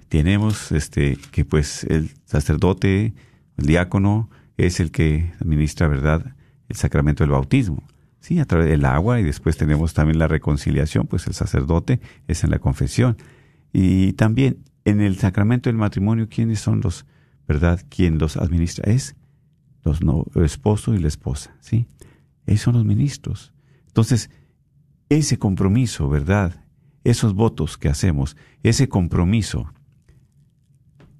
Speaker 5: tenemos este que pues el sacerdote, el diácono, es el que administra, ¿verdad? el sacramento del bautismo. Sí, a través del agua y después tenemos también la reconciliación, pues el sacerdote es en la confesión. Y también en el sacramento del matrimonio, ¿quiénes son los, verdad? ¿Quién los administra? Es los no, el esposo y la esposa, ¿sí? Esos son los ministros. Entonces, ese compromiso, ¿verdad? Esos votos que hacemos, ese compromiso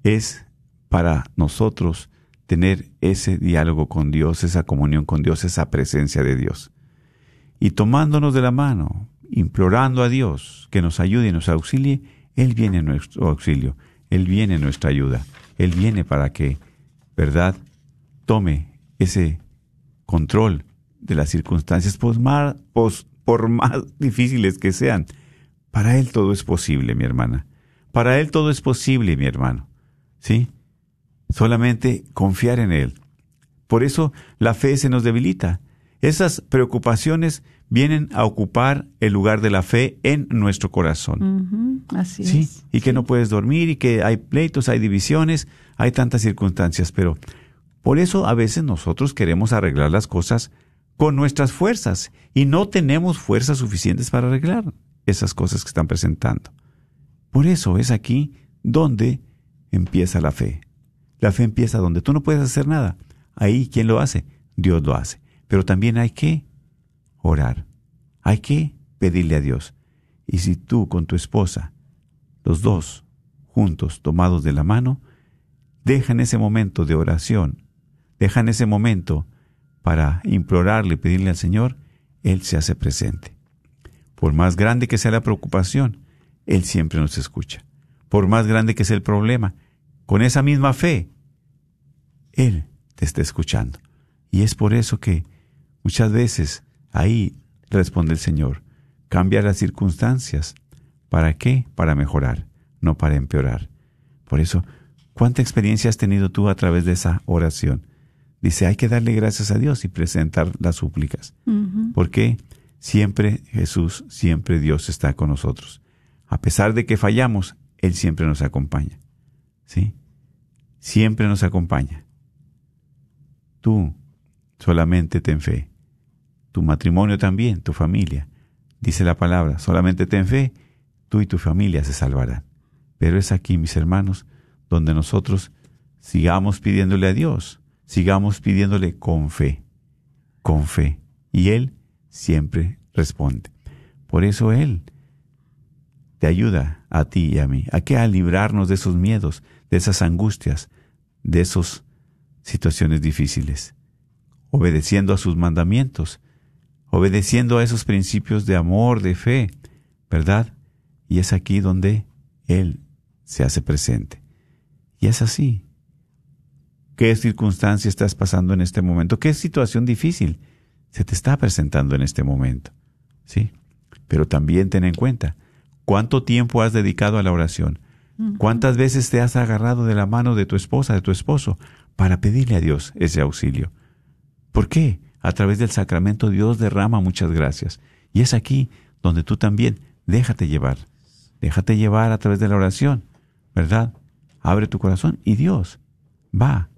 Speaker 5: es para nosotros tener ese diálogo con Dios, esa comunión con Dios, esa presencia de Dios. Y tomándonos de la mano, implorando a Dios que nos ayude y nos auxilie, Él viene en nuestro auxilio, Él viene en nuestra ayuda, Él viene para que, ¿verdad?, tome ese control de las circunstancias, por más, por más difíciles que sean. Para Él todo es posible, mi hermana. Para Él todo es posible, mi hermano. ¿Sí? Solamente confiar en Él. Por eso la fe se nos debilita. Esas preocupaciones vienen a ocupar el lugar de la fe en nuestro corazón.
Speaker 6: Así
Speaker 5: ¿Sí?
Speaker 6: es.
Speaker 5: Y que no puedes dormir y que hay pleitos, hay divisiones, hay tantas circunstancias, pero por eso a veces nosotros queremos arreglar las cosas con nuestras fuerzas y no tenemos fuerzas suficientes para arreglar esas cosas que están presentando. Por eso es aquí donde empieza la fe. La fe empieza donde tú no puedes hacer nada. Ahí, ¿quién lo hace? Dios lo hace. Pero también hay que orar. Hay que pedirle a Dios. Y si tú con tu esposa, los dos, juntos, tomados de la mano, dejan ese momento de oración, dejan ese momento para implorarle y pedirle al Señor, Él se hace presente. Por más grande que sea la preocupación, Él siempre nos escucha. Por más grande que sea el problema, con esa misma fe, Él te está escuchando. Y es por eso que muchas veces ahí responde el Señor, cambia las circunstancias. ¿Para qué? Para mejorar, no para empeorar. Por eso, ¿cuánta experiencia has tenido tú a través de esa oración? Dice, hay que darle gracias a Dios y presentar las súplicas. Porque siempre Jesús, siempre Dios está con nosotros. A pesar de que fallamos, Él siempre nos acompaña. ¿Sí? Siempre nos acompaña. Tú solamente ten fe. Tu matrimonio también, tu familia. Dice la palabra, solamente ten fe, tú y tu familia se salvarán. Pero es aquí, mis hermanos, donde nosotros sigamos pidiéndole a Dios sigamos pidiéndole con fe, con fe. Y Él siempre responde. Por eso Él te ayuda a ti y a mí, a que a librarnos de esos miedos, de esas angustias, de esas situaciones difíciles, obedeciendo a sus mandamientos, obedeciendo a esos principios de amor, de fe, ¿verdad? Y es aquí donde Él se hace presente. Y es así, qué circunstancia estás pasando en este momento, qué situación difícil se te está presentando en este momento. ¿Sí? Pero también ten en cuenta cuánto tiempo has dedicado a la oración, cuántas veces te has agarrado de la mano de tu esposa, de tu esposo, para pedirle a Dios ese auxilio. ¿Por qué? A través del sacramento Dios derrama muchas gracias. Y es aquí donde tú también déjate llevar. Déjate llevar a través de la oración, ¿verdad? Abre tu corazón y Dios va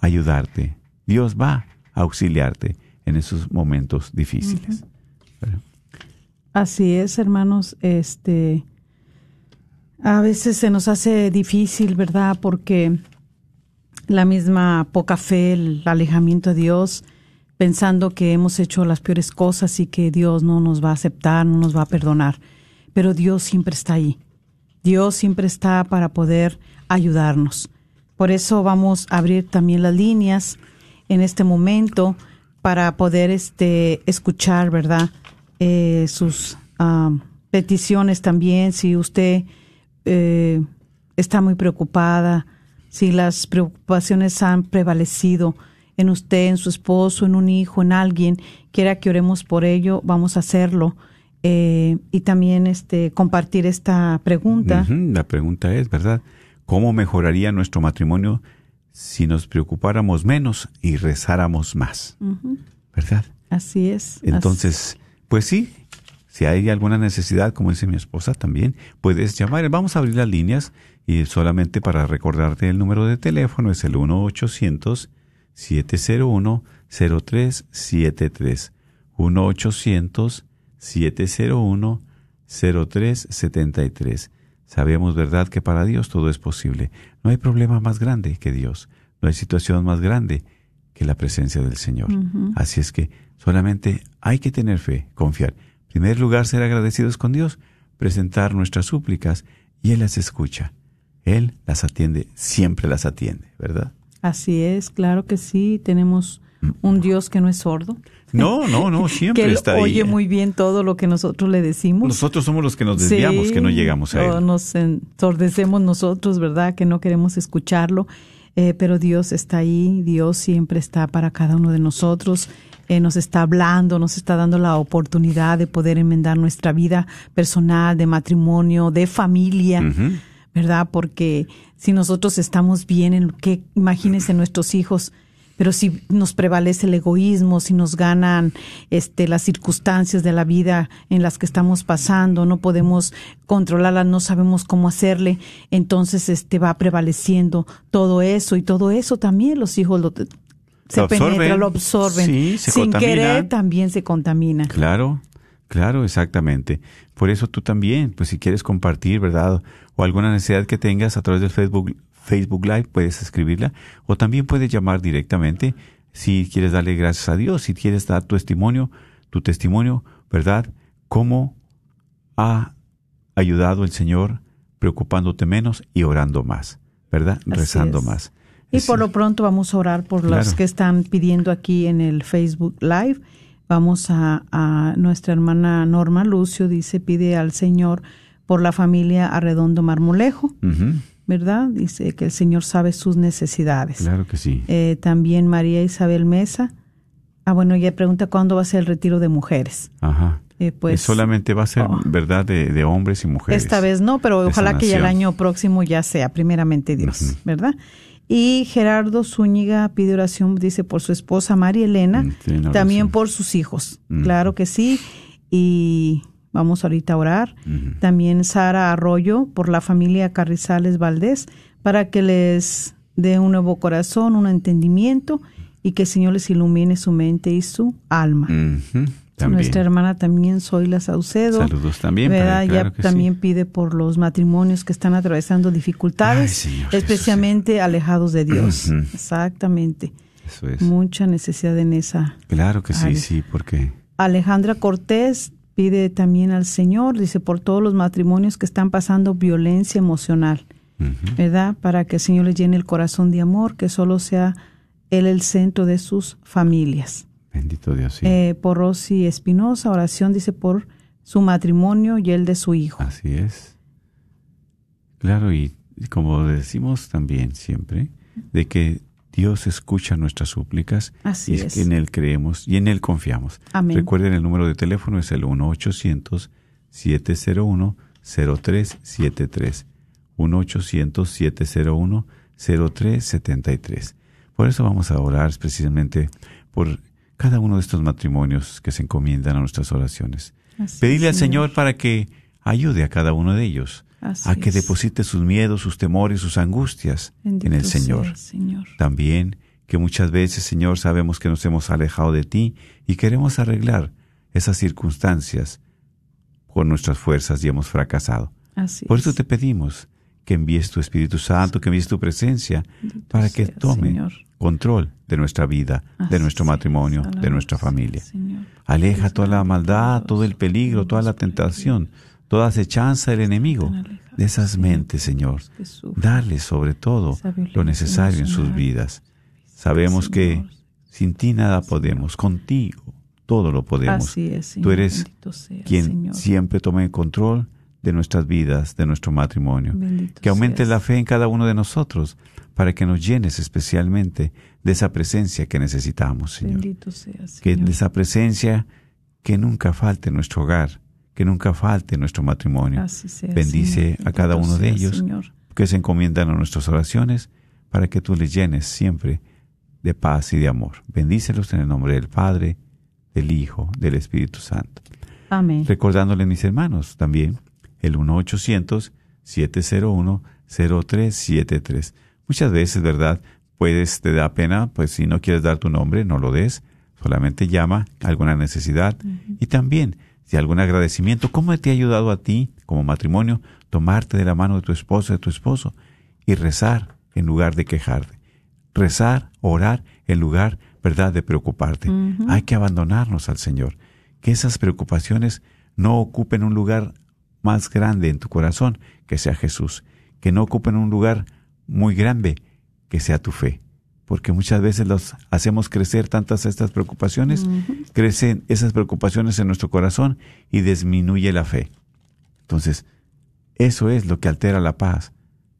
Speaker 5: ayudarte. Dios va a auxiliarte en esos momentos difíciles.
Speaker 6: Así es, hermanos. Este, a veces se nos hace difícil, ¿verdad? Porque la misma poca fe, el alejamiento de Dios, pensando que hemos hecho las peores cosas y que Dios no nos va a aceptar, no nos va a perdonar. Pero Dios siempre está ahí. Dios siempre está para poder ayudarnos. Por eso vamos a abrir también las líneas en este momento para poder este, escuchar, ¿verdad? Eh, sus ah, peticiones también, si usted eh, está muy preocupada, si las preocupaciones han prevalecido en usted, en su esposo, en un hijo, en alguien, quiera que oremos por ello, vamos a hacerlo. Eh, y también este compartir esta pregunta.
Speaker 5: La pregunta es, ¿verdad? ¿Cómo mejoraría nuestro matrimonio si nos preocupáramos menos y rezáramos más? ¿Verdad?
Speaker 6: Así es.
Speaker 5: Entonces, pues sí, si hay alguna necesidad, como dice mi esposa también, puedes llamar. Vamos a abrir las líneas y solamente para recordarte el número de teléfono es el 1-800-701-01 0373 1-800-701-0373. Sabemos, ¿verdad?, que para Dios todo es posible. No hay problema más grande que Dios. No hay situación más grande que la presencia del Señor. Así es que solamente hay que tener fe, confiar. En primer lugar, ser agradecidos con Dios, presentar nuestras súplicas y Él las escucha. Él las atiende, siempre las atiende, ¿verdad?
Speaker 6: Así es, claro que sí. Tenemos un Dios que no es sordo.
Speaker 5: No, no, no, siempre
Speaker 6: que él
Speaker 5: está ahí.
Speaker 6: oye muy bien todo lo que nosotros le decimos.
Speaker 5: Nosotros somos los que nos desviamos,
Speaker 6: Sí,
Speaker 5: que no llegamos a Él.
Speaker 6: Nos ensordecemos nosotros, ¿verdad? Que no queremos escucharlo. Eh, pero Dios está ahí, Dios siempre está para cada uno de nosotros. Eh, nos está hablando, nos está dando la oportunidad de poder enmendar nuestra vida personal, de matrimonio, de familia.
Speaker 5: Ujú.
Speaker 6: ¿Verdad? Porque si nosotros estamos bien, en que imagínense nuestros hijos, pero si nos prevalece el egoísmo, si nos ganan este las circunstancias de la vida en las que estamos pasando, no podemos controlarlas, no sabemos cómo hacerle, entonces este va prevaleciendo todo eso y todo eso también los hijos lo se
Speaker 5: Lo absorben.
Speaker 6: penetra, lo absorben.
Speaker 5: Sí, se
Speaker 6: Sin
Speaker 5: contamina.
Speaker 6: querer también se contamina.
Speaker 5: Claro, claro, exactamente. Por eso tú también, pues si quieres compartir, ¿verdad? O alguna necesidad que tengas a través del Facebook, Facebook Live, puedes escribirla. O también puedes llamar directamente si quieres darle gracias a Dios, si quieres dar tu testimonio, tu testimonio, ¿verdad? Cómo ha ayudado el Señor preocupándote menos y orando más, ¿verdad?
Speaker 6: Así
Speaker 5: Rezando
Speaker 6: es.
Speaker 5: más.
Speaker 6: Y por lo pronto vamos a orar por los que están pidiendo aquí en el Facebook Live. Vamos a, a nuestra hermana Norma Lucio, dice, pide al Señor por la familia Arredondo Marmolejo, ¿verdad? Dice que el Señor sabe sus necesidades.
Speaker 5: Claro que sí.
Speaker 6: Eh, también María Isabel Mesa. Ah, bueno, ella pregunta cuándo va a ser el retiro de mujeres.
Speaker 5: Ajá.
Speaker 6: Eh, pues
Speaker 5: solamente va a ser,
Speaker 6: oh.
Speaker 5: ¿verdad?, de, de hombres y mujeres.
Speaker 6: Esta vez no, pero ojalá que ya el año próximo ya sea, primeramente Dios. ¿verdad? Y Gerardo Zúñiga pide oración, dice, por su esposa María Elena,
Speaker 5: Mm, sí, una
Speaker 6: también por sus hijos. Claro que sí. Y vamos ahorita a orar. También Sara Arroyo por la familia Carrizales Valdés, para que les dé un nuevo corazón, un entendimiento y que el Señor les ilumine su mente y su alma.
Speaker 5: También.
Speaker 6: Nuestra hermana también, Zoila Saucedo.
Speaker 5: Saludos también.
Speaker 6: ¿verdad?
Speaker 5: claro
Speaker 6: también
Speaker 5: sí.
Speaker 6: pide por los matrimonios que están atravesando dificultades,
Speaker 5: Ay, Señor Jesús.
Speaker 6: especialmente alejados de Dios. Exactamente.
Speaker 5: Eso es.
Speaker 6: Mucha necesidad en esa.
Speaker 5: Claro que sí, sí, porque
Speaker 6: Alejandra Cortés pide también al Señor, dice, por todos los matrimonios que están pasando violencia emocional,
Speaker 5: ujú,
Speaker 6: ¿verdad? Para que el Señor les llene el corazón de amor, que solo sea Él el centro de sus familias.
Speaker 5: bendito Dios, sí.
Speaker 6: Eh, por Rosy Espinosa, oración dice por su matrimonio y el de su hijo.
Speaker 5: Así es. Claro, y como decimos también siempre, de que Dios escucha nuestras súplicas
Speaker 6: Así
Speaker 5: y
Speaker 6: es.
Speaker 5: que en Él creemos y en Él confiamos.
Speaker 6: Amén.
Speaker 5: Recuerden, el número de teléfono es el 1-800-701-0373. 1-800-701-0373. Por eso vamos a orar precisamente por cada uno de estos matrimonios que se encomiendan a nuestras oraciones.
Speaker 6: Así
Speaker 5: Pedirle al
Speaker 6: es,
Speaker 5: Señor para que ayude a cada uno de ellos,
Speaker 6: Así
Speaker 5: a que
Speaker 6: es.
Speaker 5: deposite sus miedos, sus temores, sus angustias
Speaker 6: Bendito
Speaker 5: en el Señor.
Speaker 6: Señor.
Speaker 5: También que muchas veces, Señor, sabemos que nos hemos alejado de ti y queremos arreglar esas circunstancias con nuestras fuerzas y hemos fracasado.
Speaker 6: Así
Speaker 5: Por eso
Speaker 6: es.
Speaker 5: te pedimos que envíes tu Espíritu Santo, que envíes tu presencia
Speaker 6: Bendito
Speaker 5: para que
Speaker 6: sea
Speaker 5: tome
Speaker 6: Señor.
Speaker 5: control de nuestra vida, de nuestro
Speaker 6: es.
Speaker 5: matrimonio, de nuestra familia.
Speaker 6: Señor.
Speaker 5: Aleja toda la maldad, todo el peligro, toda la tentación, toda acechanza del enemigo de esas mentes, Señor. Darles sobre todo lo necesario en sus vidas. Sabemos que sin ti nada podemos, contigo todo lo podemos. Tú eres quien siempre toma el control de nuestras vidas, de nuestro matrimonio. Que aumentes la fe en cada uno de nosotros para que nos llenes especialmente de esa presencia que necesitamos, Señor. Que de esa presencia que nunca falte en nuestro hogar, que nunca falte nuestro matrimonio.
Speaker 6: Así sea,
Speaker 5: Bendice
Speaker 6: Señor.
Speaker 5: a cada uno de ellos
Speaker 6: Señor.
Speaker 5: que se encomiendan a nuestras oraciones para que tú les llenes siempre de paz y de amor. Bendícelos en el nombre del Padre, del Hijo, del Espíritu Santo.
Speaker 6: Amén.
Speaker 5: Recordándole, mis hermanos, también el 1-800-701-0373. Muchas veces, ¿verdad? puedes, te da pena, pues si no quieres dar tu nombre, no lo des, solamente llama alguna necesidad. Y también, si algún agradecimiento, ¿cómo te ha ayudado a ti como matrimonio tomarte de la mano de tu esposo, de tu esposo y rezar en lugar de quejarte? Rezar, orar en lugar, ¿verdad?, de preocuparte. Hay que abandonarnos al Señor. Que esas preocupaciones no ocupen un lugar más grande en tu corazón, que sea Jesús. Que no ocupen un lugar muy grande, que sea tu fe. Porque muchas veces los hacemos crecer tantas estas preocupaciones, crecen esas preocupaciones en nuestro corazón y disminuye la fe. Entonces, eso es lo que altera la paz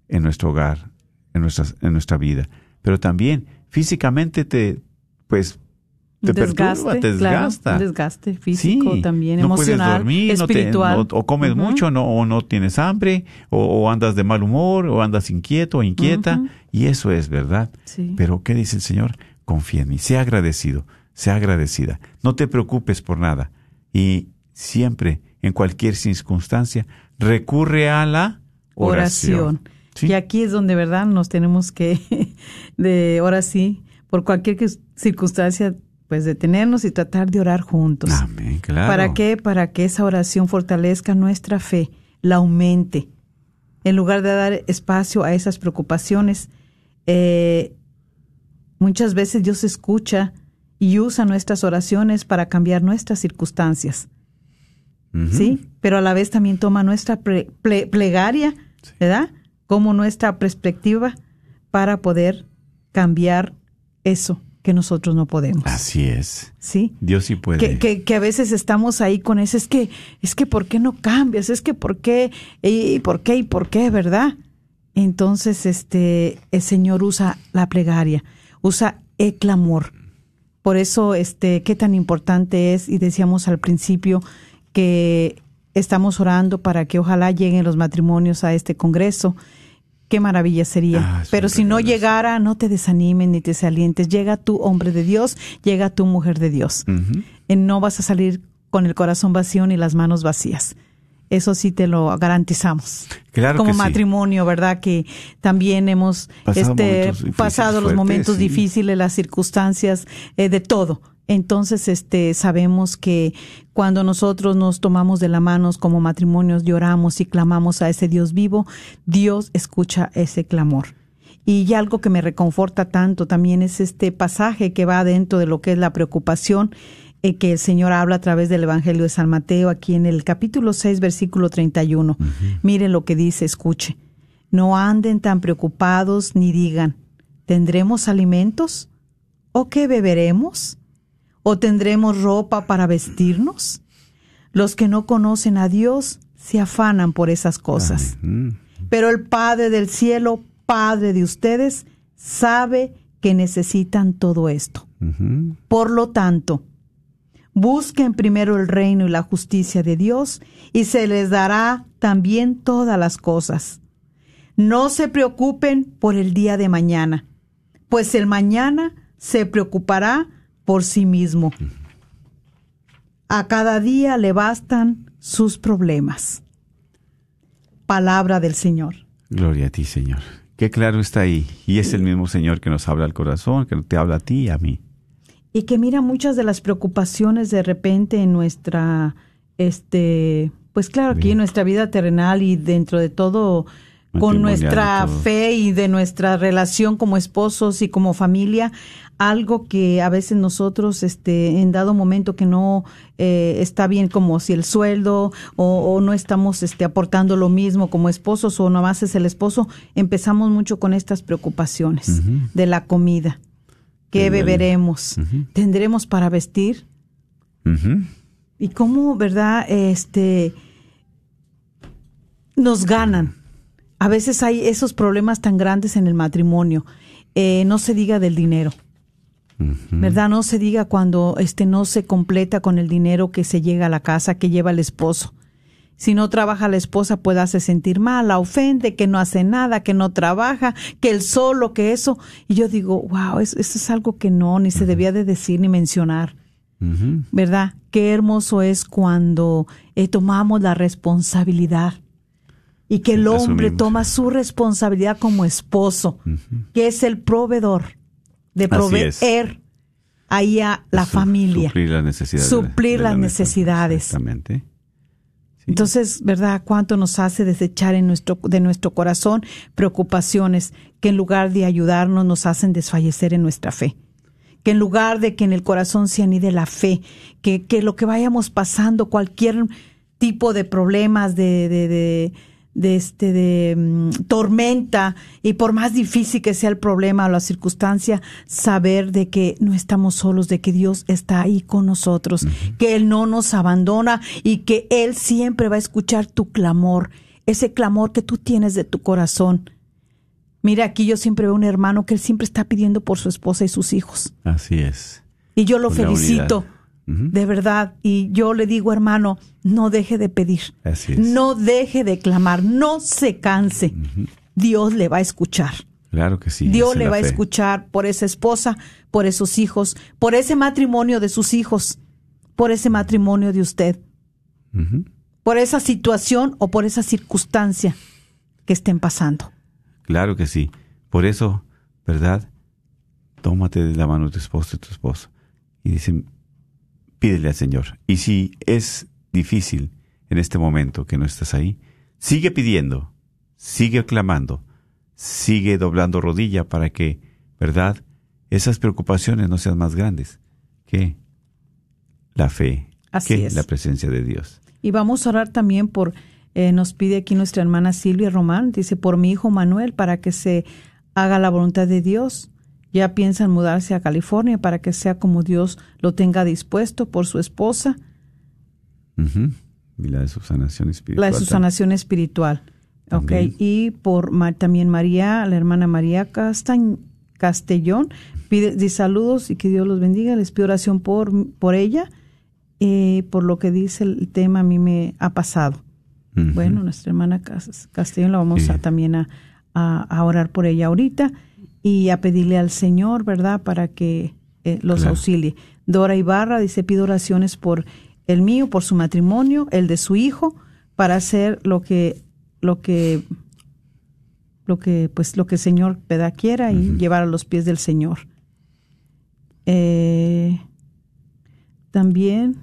Speaker 5: en nuestro hogar, en, nuestras, en nuestra vida. Pero también físicamente te, pues, te
Speaker 6: desgaste,
Speaker 5: perturba, te desgasta.
Speaker 6: Claro, un desgaste físico
Speaker 5: Sí,
Speaker 6: también,
Speaker 5: no puedes
Speaker 6: emocional,
Speaker 5: dormir, no te-
Speaker 6: espiritual.
Speaker 5: no- o comes mucho, no, o no tienes hambre, o, o andas de mal humor, o andas inquieto o inquieta, y eso es verdad.
Speaker 6: Sí.
Speaker 5: Pero ¿qué dice el Señor? Confía en mí, sea agradecido, sea agradecida. No te preocupes por nada. Y siempre, en cualquier circunstancia, recurre a la oración.
Speaker 6: oración.
Speaker 5: ¿Sí?
Speaker 6: Y aquí es donde, ¿verdad? Nos tenemos que, de ahora sí, por cualquier circunstancia, pues detenernos y tratar de orar juntos.
Speaker 5: Amén, claro.
Speaker 6: ¿Para qué? Para que esa oración fortalezca nuestra fe, la aumente. En lugar de dar espacio a esas preocupaciones, eh, muchas veces Dios escucha y usa nuestras oraciones para cambiar nuestras circunstancias. ¿sí? Pero a la vez también toma nuestra pre- ple- plegaria, ¿verdad? Como nuestra perspectiva para poder cambiar eso que nosotros no podemos,
Speaker 5: Así es.
Speaker 6: ¿sí?
Speaker 5: Dios sí puede.
Speaker 6: Que, que, que a veces estamos ahí con eso, es que, es que ¿por qué no cambias? Es que ¿por qué? ¿Y por qué? ¿Y por qué? ¿Verdad? Entonces, este, el Señor usa la plegaria, usa el clamor. Por eso, este, qué tan importante es, y decíamos al principio, que estamos orando para que ojalá lleguen los matrimonios a este congreso. Qué maravilla sería.
Speaker 5: Ah,
Speaker 6: Pero si no llegara, no te desanimen ni te desalientes. Llega tu hombre de Dios, llega tu mujer de Dios. Eh, No vas a salir con el corazón vacío ni las manos vacías. Eso sí te lo garantizamos.
Speaker 5: Claro
Speaker 6: Como
Speaker 5: que sí.
Speaker 6: matrimonio, ¿verdad? Que también hemos
Speaker 5: Pasado
Speaker 6: este,
Speaker 5: momentos
Speaker 6: pasado los
Speaker 5: fuertes,
Speaker 6: momentos
Speaker 5: sí.
Speaker 6: difíciles, las circunstancias, eh, de todo. Entonces, este, sabemos que cuando nosotros nos tomamos de la mano como matrimonios, lloramos y clamamos a ese Dios vivo, Dios escucha ese clamor. Y algo que me reconforta tanto también es este pasaje que va dentro de lo que es la preocupación eh, que el Señor habla a través del Evangelio de San Mateo, aquí en el capítulo 6, versículo 31. Miren lo que dice, escuche. No anden tan preocupados ni digan, ¿tendremos alimentos? ¿O qué beberemos? ¿O tendremos ropa para vestirnos? Los que no conocen a Dios se afanan por esas cosas.
Speaker 5: Mm.
Speaker 6: Pero el Padre del cielo, Padre de ustedes, sabe que necesitan todo esto. Por lo tanto, busquen primero el reino y la justicia de Dios y se les dará también todas las cosas. No se preocupen por el día de mañana, pues el mañana se preocupará por sí mismo. A cada día le bastan sus problemas. Palabra del Señor.
Speaker 5: Gloria a ti, Señor. Qué claro está ahí. Y es el mismo Señor que nos habla al corazón, que te habla a ti y a mí.
Speaker 6: y que mira muchas de las preocupaciones de repente en nuestra este pues claro aquí en nuestra vida terrenal y dentro de todo con nuestra fe y de nuestra relación como esposos y como familia algo que a veces nosotros este en dado momento que no eh, está bien como si el sueldo o, o no estamos este aportando lo mismo como esposos o nomás es el esposo empezamos mucho con estas preocupaciones de la comida ¿Qué beberemos? ¿Tendremos para vestir? Y cómo, ¿verdad? Este nos ganan. A veces hay esos problemas tan grandes en el matrimonio. Eh, no se diga del dinero. ¿Verdad? No se diga cuando este no se completa con el dinero que se llega a la casa, que lleva el esposo. Si no trabaja la esposa, puede hacer sentir mal, la ofende, que no hace nada, que no trabaja, que el solo, que eso. Y yo digo, wow, eso, eso es algo que no, ni se debía de decir ni mencionar. ¿Verdad? Qué hermoso es cuando eh, tomamos la responsabilidad y que el hombre
Speaker 5: asumimos.
Speaker 6: toma su responsabilidad como esposo, que es el proveedor, de proveer ahí a la
Speaker 5: Su-
Speaker 6: familia.
Speaker 5: Suplir las necesidades.
Speaker 6: Suplir
Speaker 5: de
Speaker 6: las
Speaker 5: la
Speaker 6: necesidades.
Speaker 5: Exactamente. Sí.
Speaker 6: Entonces, ¿verdad? ¿Cuánto nos hace desechar en nuestro, de nuestro corazón preocupaciones que en lugar de ayudarnos nos hacen desfallecer en nuestra fe? Que en lugar de que en el corazón se anide la fe, que, que lo que vayamos pasando, cualquier tipo de problemas, de, de, de, de este, de mm, tormenta, y por más difícil que sea el problema o la circunstancia, saber de que no estamos solos, de que Dios está ahí con nosotros, que Él no nos abandona y que Él siempre va a escuchar tu clamor, ese clamor que tú tienes de tu corazón. Mira, aquí yo siempre veo un hermano que él siempre está pidiendo por su esposa y sus hijos.
Speaker 5: Así es.
Speaker 6: Y yo lo
Speaker 5: la
Speaker 6: felicito,
Speaker 5: unidad.
Speaker 6: De verdad. Y yo le digo, hermano, no deje de pedir.
Speaker 5: Así es.
Speaker 6: No deje de clamar, no se canse. Dios le va a escuchar.
Speaker 5: Claro que sí.
Speaker 6: Dios le va a escuchar por esa esposa, por esos hijos, por ese matrimonio de sus hijos, por ese matrimonio de usted, por esa situación o por esa circunstancia que estén pasando.
Speaker 5: Claro que sí. Por eso, ¿verdad? Tómate de la mano de tu esposo y tu esposo. Y dicen, pídele al Señor. Y si es difícil en este momento que no estás ahí, sigue pidiendo, sigue clamando, sigue doblando rodilla para que, ¿verdad? Esas preocupaciones no sean más grandes que la fe,
Speaker 6: Así
Speaker 5: que
Speaker 6: es.
Speaker 5: la presencia de Dios.
Speaker 6: Y vamos a orar también por, eh, nos pide aquí nuestra hermana Silvia Román, dice, por mi hijo Manuel, para que se haga la voluntad de Dios. Ya piensan mudarse a California para que sea como Dios lo tenga dispuesto por su esposa.
Speaker 5: Y la de su sanación espiritual.
Speaker 6: la de su sanación espiritual. Ok,
Speaker 5: También.
Speaker 6: y por también María, la hermana María Castañ- Castellón, pide dice saludos y que Dios los bendiga. Les pido oración por, por ella, eh, por lo que dice el tema a mí me ha pasado. Bueno, nuestra hermana Cas- Castellón la vamos
Speaker 5: Sí.
Speaker 6: a también a, a- a orar por ella ahorita y a pedirle al Señor, ¿verdad?, para que eh, los
Speaker 5: Claro.
Speaker 6: auxilie. Dora Ibarra dice, pido oraciones por el mío, por su matrimonio, el de su hijo, para hacer lo que, lo que, lo que, pues lo que el Señor peda quiera y llevar a los pies del Señor. Eh, también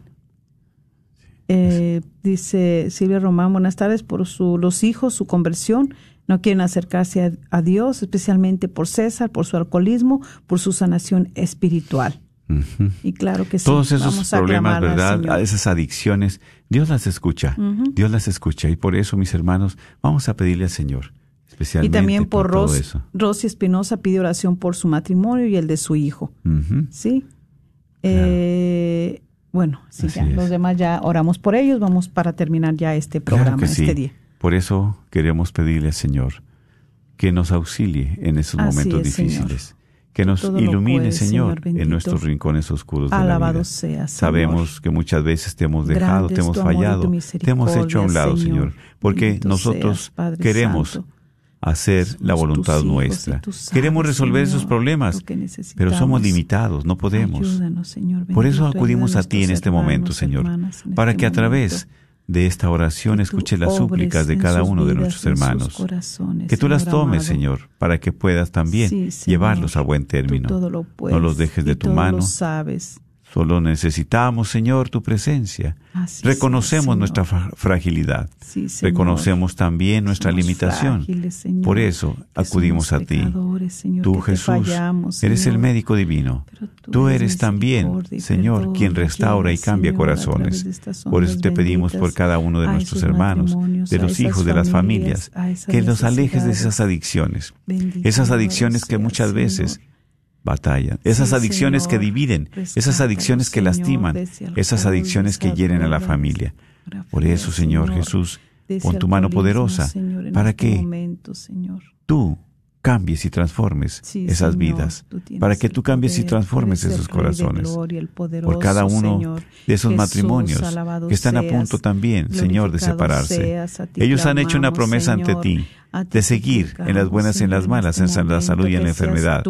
Speaker 6: eh, dice Silvia Román, buenas tardes, por su, los hijos, su conversión, no quieren acercarse a, a Dios, especialmente por César, por su alcoholismo, por su sanación espiritual. Y claro que sí,
Speaker 5: Todos esos
Speaker 6: vamos a
Speaker 5: problemas, ¿verdad? A esas adicciones, Dios las escucha. Dios las escucha. Y por eso, mis hermanos, vamos a pedirle al Señor,
Speaker 6: Y
Speaker 5: especialmente
Speaker 6: también por,
Speaker 5: todo
Speaker 6: Ros-. Rosy Espinosa pide oración por su matrimonio y el de su hijo. ¿Sí? Eh, bueno, sí, ya, los demás ya oramos por ellos. Vamos para terminar ya este programa,
Speaker 5: Claro que sí.
Speaker 6: este día.
Speaker 5: Por eso queremos pedirle Señor que nos auxilie en esos
Speaker 6: Así
Speaker 5: momentos
Speaker 6: es, Señor.
Speaker 5: difíciles. Que nos
Speaker 6: Todo
Speaker 5: ilumine, Señor, en nuestros rincones oscuros de la vida.
Speaker 6: sea, Señor.
Speaker 5: Sabemos que muchas veces te hemos dejado,
Speaker 6: Grande
Speaker 5: te hemos fallado, te hemos hecho a un lado, Señor, porque
Speaker 6: Bendito
Speaker 5: nosotros
Speaker 6: seas,
Speaker 5: queremos
Speaker 6: Santo.
Speaker 5: hacer la voluntad nuestra.
Speaker 6: sabes,
Speaker 5: Queremos resolver esos problemas, pero somos limitados, no podemos.
Speaker 6: Ayúdanos, Señor
Speaker 5: Por eso acudimos a ti en este momento,
Speaker 6: hermanos,
Speaker 5: Señor, para
Speaker 6: este
Speaker 5: que a través
Speaker 6: momento.
Speaker 5: De esta oración escuches las súplicas de cada uno de nuestros hermanos. Que tú las tomes. Señor, para que puedas también
Speaker 6: Sí, Señor.
Speaker 5: llevarlos a buen término.
Speaker 6: Lo puedes,
Speaker 5: no los dejes de tu mano.
Speaker 6: Lo sabes.
Speaker 5: Solo necesitamos, Señor, tu presencia.
Speaker 6: Así
Speaker 5: Reconocemos
Speaker 6: sea,
Speaker 5: nuestra fragilidad.
Speaker 6: Sí.
Speaker 5: Reconocemos también nuestra
Speaker 6: Somos
Speaker 5: limitación.
Speaker 6: frágiles,
Speaker 5: Por eso acudimos a ti.
Speaker 6: Señor,
Speaker 5: Tú, Jesús,
Speaker 6: fallamos,
Speaker 5: eres el médico divino.
Speaker 6: Tú
Speaker 5: Tú
Speaker 6: eres
Speaker 5: también, Señor,
Speaker 6: perdón.
Speaker 5: quien restaura y cambia
Speaker 6: Señor,
Speaker 5: corazones. Por eso te pedimos por cada uno de nuestros hermanos, de los hijos, de las familias, que los alejes de esas adicciones.
Speaker 6: Bendito
Speaker 5: Esas adicciones que muchas veces. Batallan. Esas adicciones que dividen, esas adicciones que lastiman, esas adicciones que hieren a la familia. Por eso, Señor Jesús, pon tu mano poderosa para
Speaker 6: este
Speaker 5: que tú cambies y transformes
Speaker 6: Sí,
Speaker 5: esas
Speaker 6: Señor,
Speaker 5: vidas, para que tú cambies y transformes esos corazones.
Speaker 6: gloria,
Speaker 5: por cada uno
Speaker 6: Señor.
Speaker 5: de esos
Speaker 6: Jesús,
Speaker 5: matrimonios que están a punto también, Señor, de separarse.
Speaker 6: seas,
Speaker 5: Ellos han hecho una promesa ante
Speaker 6: Señor.
Speaker 5: ti de seguir en las buenas y en las malas, en la salud y en la enfermedad.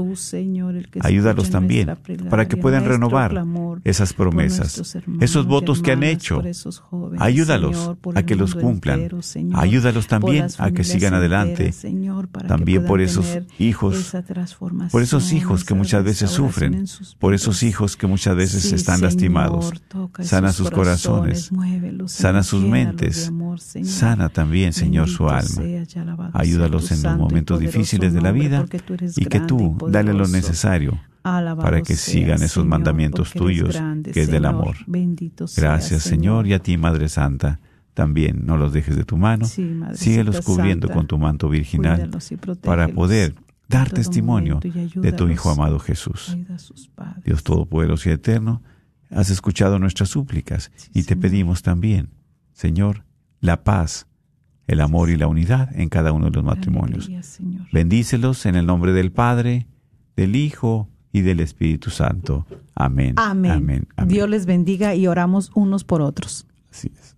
Speaker 5: Ayúdalos también para que puedan renovar esas promesas, esos votos que han hecho. Ayúdalos a que los cumplan. Ayúdalos también a que sigan adelante. También por esos hijos, por esos hijos que muchas veces sufren, por esos hijos que muchas veces están lastimados. Sana sus corazones, sana sus mentes,
Speaker 6: amor, Señor.
Speaker 5: sana también, Señor, su alma.
Speaker 6: sea
Speaker 5: Ayúdalos en los momentos difíciles de la vida y que tú dale lo necesario
Speaker 6: Alabado
Speaker 5: para que sigan esos
Speaker 6: Señor,
Speaker 5: mandamientos tuyos,
Speaker 6: grande,
Speaker 5: que es del amor.
Speaker 6: Bendito
Speaker 5: Gracias, Señor, y a ti, Madre Santa, también no los dejes de tu mano.
Speaker 6: Sí,
Speaker 5: Síguelos cubriendo con tu manto virginal para poder dar testimonio de tu Hijo amado Jesús. Dios Todopoderoso y Eterno, has escuchado nuestras súplicas
Speaker 6: Sí,
Speaker 5: y te
Speaker 6: Señor.
Speaker 5: pedimos también, Señor, la paz, el amor y la unidad en cada uno de los matrimonios.
Speaker 6: Aleluya, Señor.
Speaker 5: Bendícelos en el nombre del Padre, del Hijo y del Espíritu Santo. Amén.
Speaker 6: Amén.
Speaker 5: Amén. amén.
Speaker 6: Dios les bendiga y oramos unos por otros.
Speaker 5: Así es.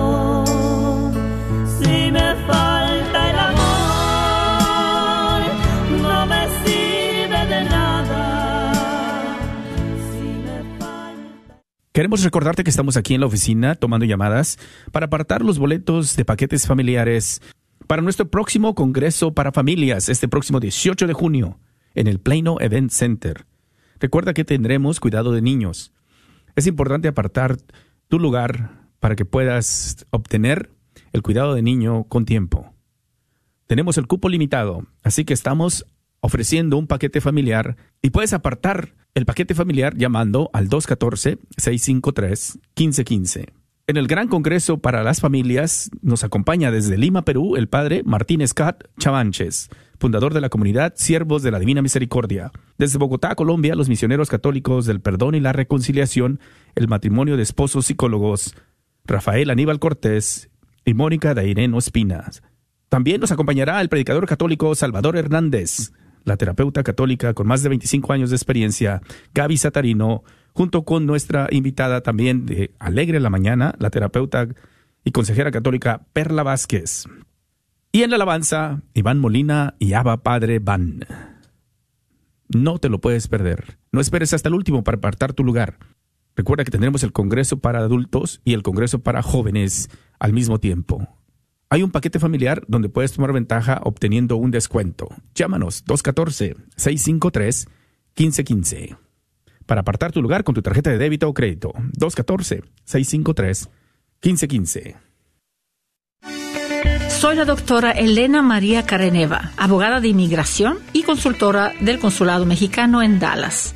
Speaker 3: Queremos recordarte que estamos aquí en la oficina tomando llamadas para apartar los boletos de paquetes familiares para nuestro próximo Congreso para Familias este próximo 18 de junio en el Plano Event Center. Recuerda que tendremos cuidado de niños. Es importante apartar tu lugar para que puedas obtener el cuidado de niño con tiempo. Tenemos el cupo limitado, así que estamos ofreciendo un paquete familiar y puedes apartar el paquete familiar llamando al 214-653-1515. En el Gran Congreso para las Familias nos acompaña desde Lima, Perú, el padre Martín Scott Chavanches, fundador de la comunidad Siervos de la Divina Misericordia. Desde Bogotá, Colombia, los misioneros católicos del perdón y la reconciliación, el matrimonio de esposos psicólogos, Rafael Aníbal Cortés y Mónica Daireno Espinas. También nos acompañará el predicador católico Salvador Hernández, la terapeuta católica con más de 25 años de experiencia, Gaby Satarino, junto con nuestra invitada también de Alegre la Mañana, la terapeuta y consejera católica Perla Vázquez. Y en la alabanza, Iván Molina y Abba Padre Van. No te lo puedes perder. No esperes hasta el último para apartar tu lugar. Recuerda que tendremos el Congreso para adultos y el Congreso para jóvenes al mismo tiempo. Hay un paquete familiar donde puedes tomar ventaja obteniendo un descuento. Llámanos 214-653-1515 para apartar tu lugar con tu tarjeta de débito o crédito. 214-653-1515.
Speaker 7: Soy la doctora Elena María Careneva, abogada de inmigración y consultora del Consulado Mexicano en Dallas.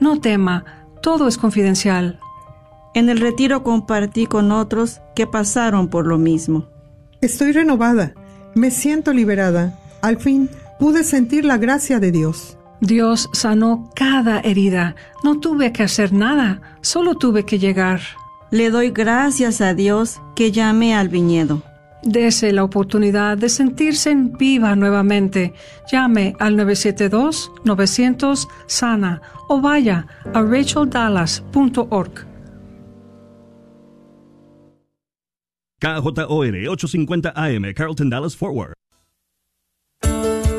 Speaker 8: No tema, todo es confidencial.
Speaker 9: En el retiro compartí con otros que pasaron por lo mismo.
Speaker 10: Estoy renovada, me siento liberada. Al fin pude sentir la gracia de Dios.
Speaker 8: Dios sanó cada herida. No tuve que hacer nada, solo tuve que llegar.
Speaker 9: Le doy gracias a Dios que llamé al viñedo.
Speaker 8: Dese la oportunidad de sentirse en viva nuevamente. Llame al 972-900-SANA o vaya a racheldallas.org.
Speaker 2: KJOR 850 AM, Carlton Dallas Forward.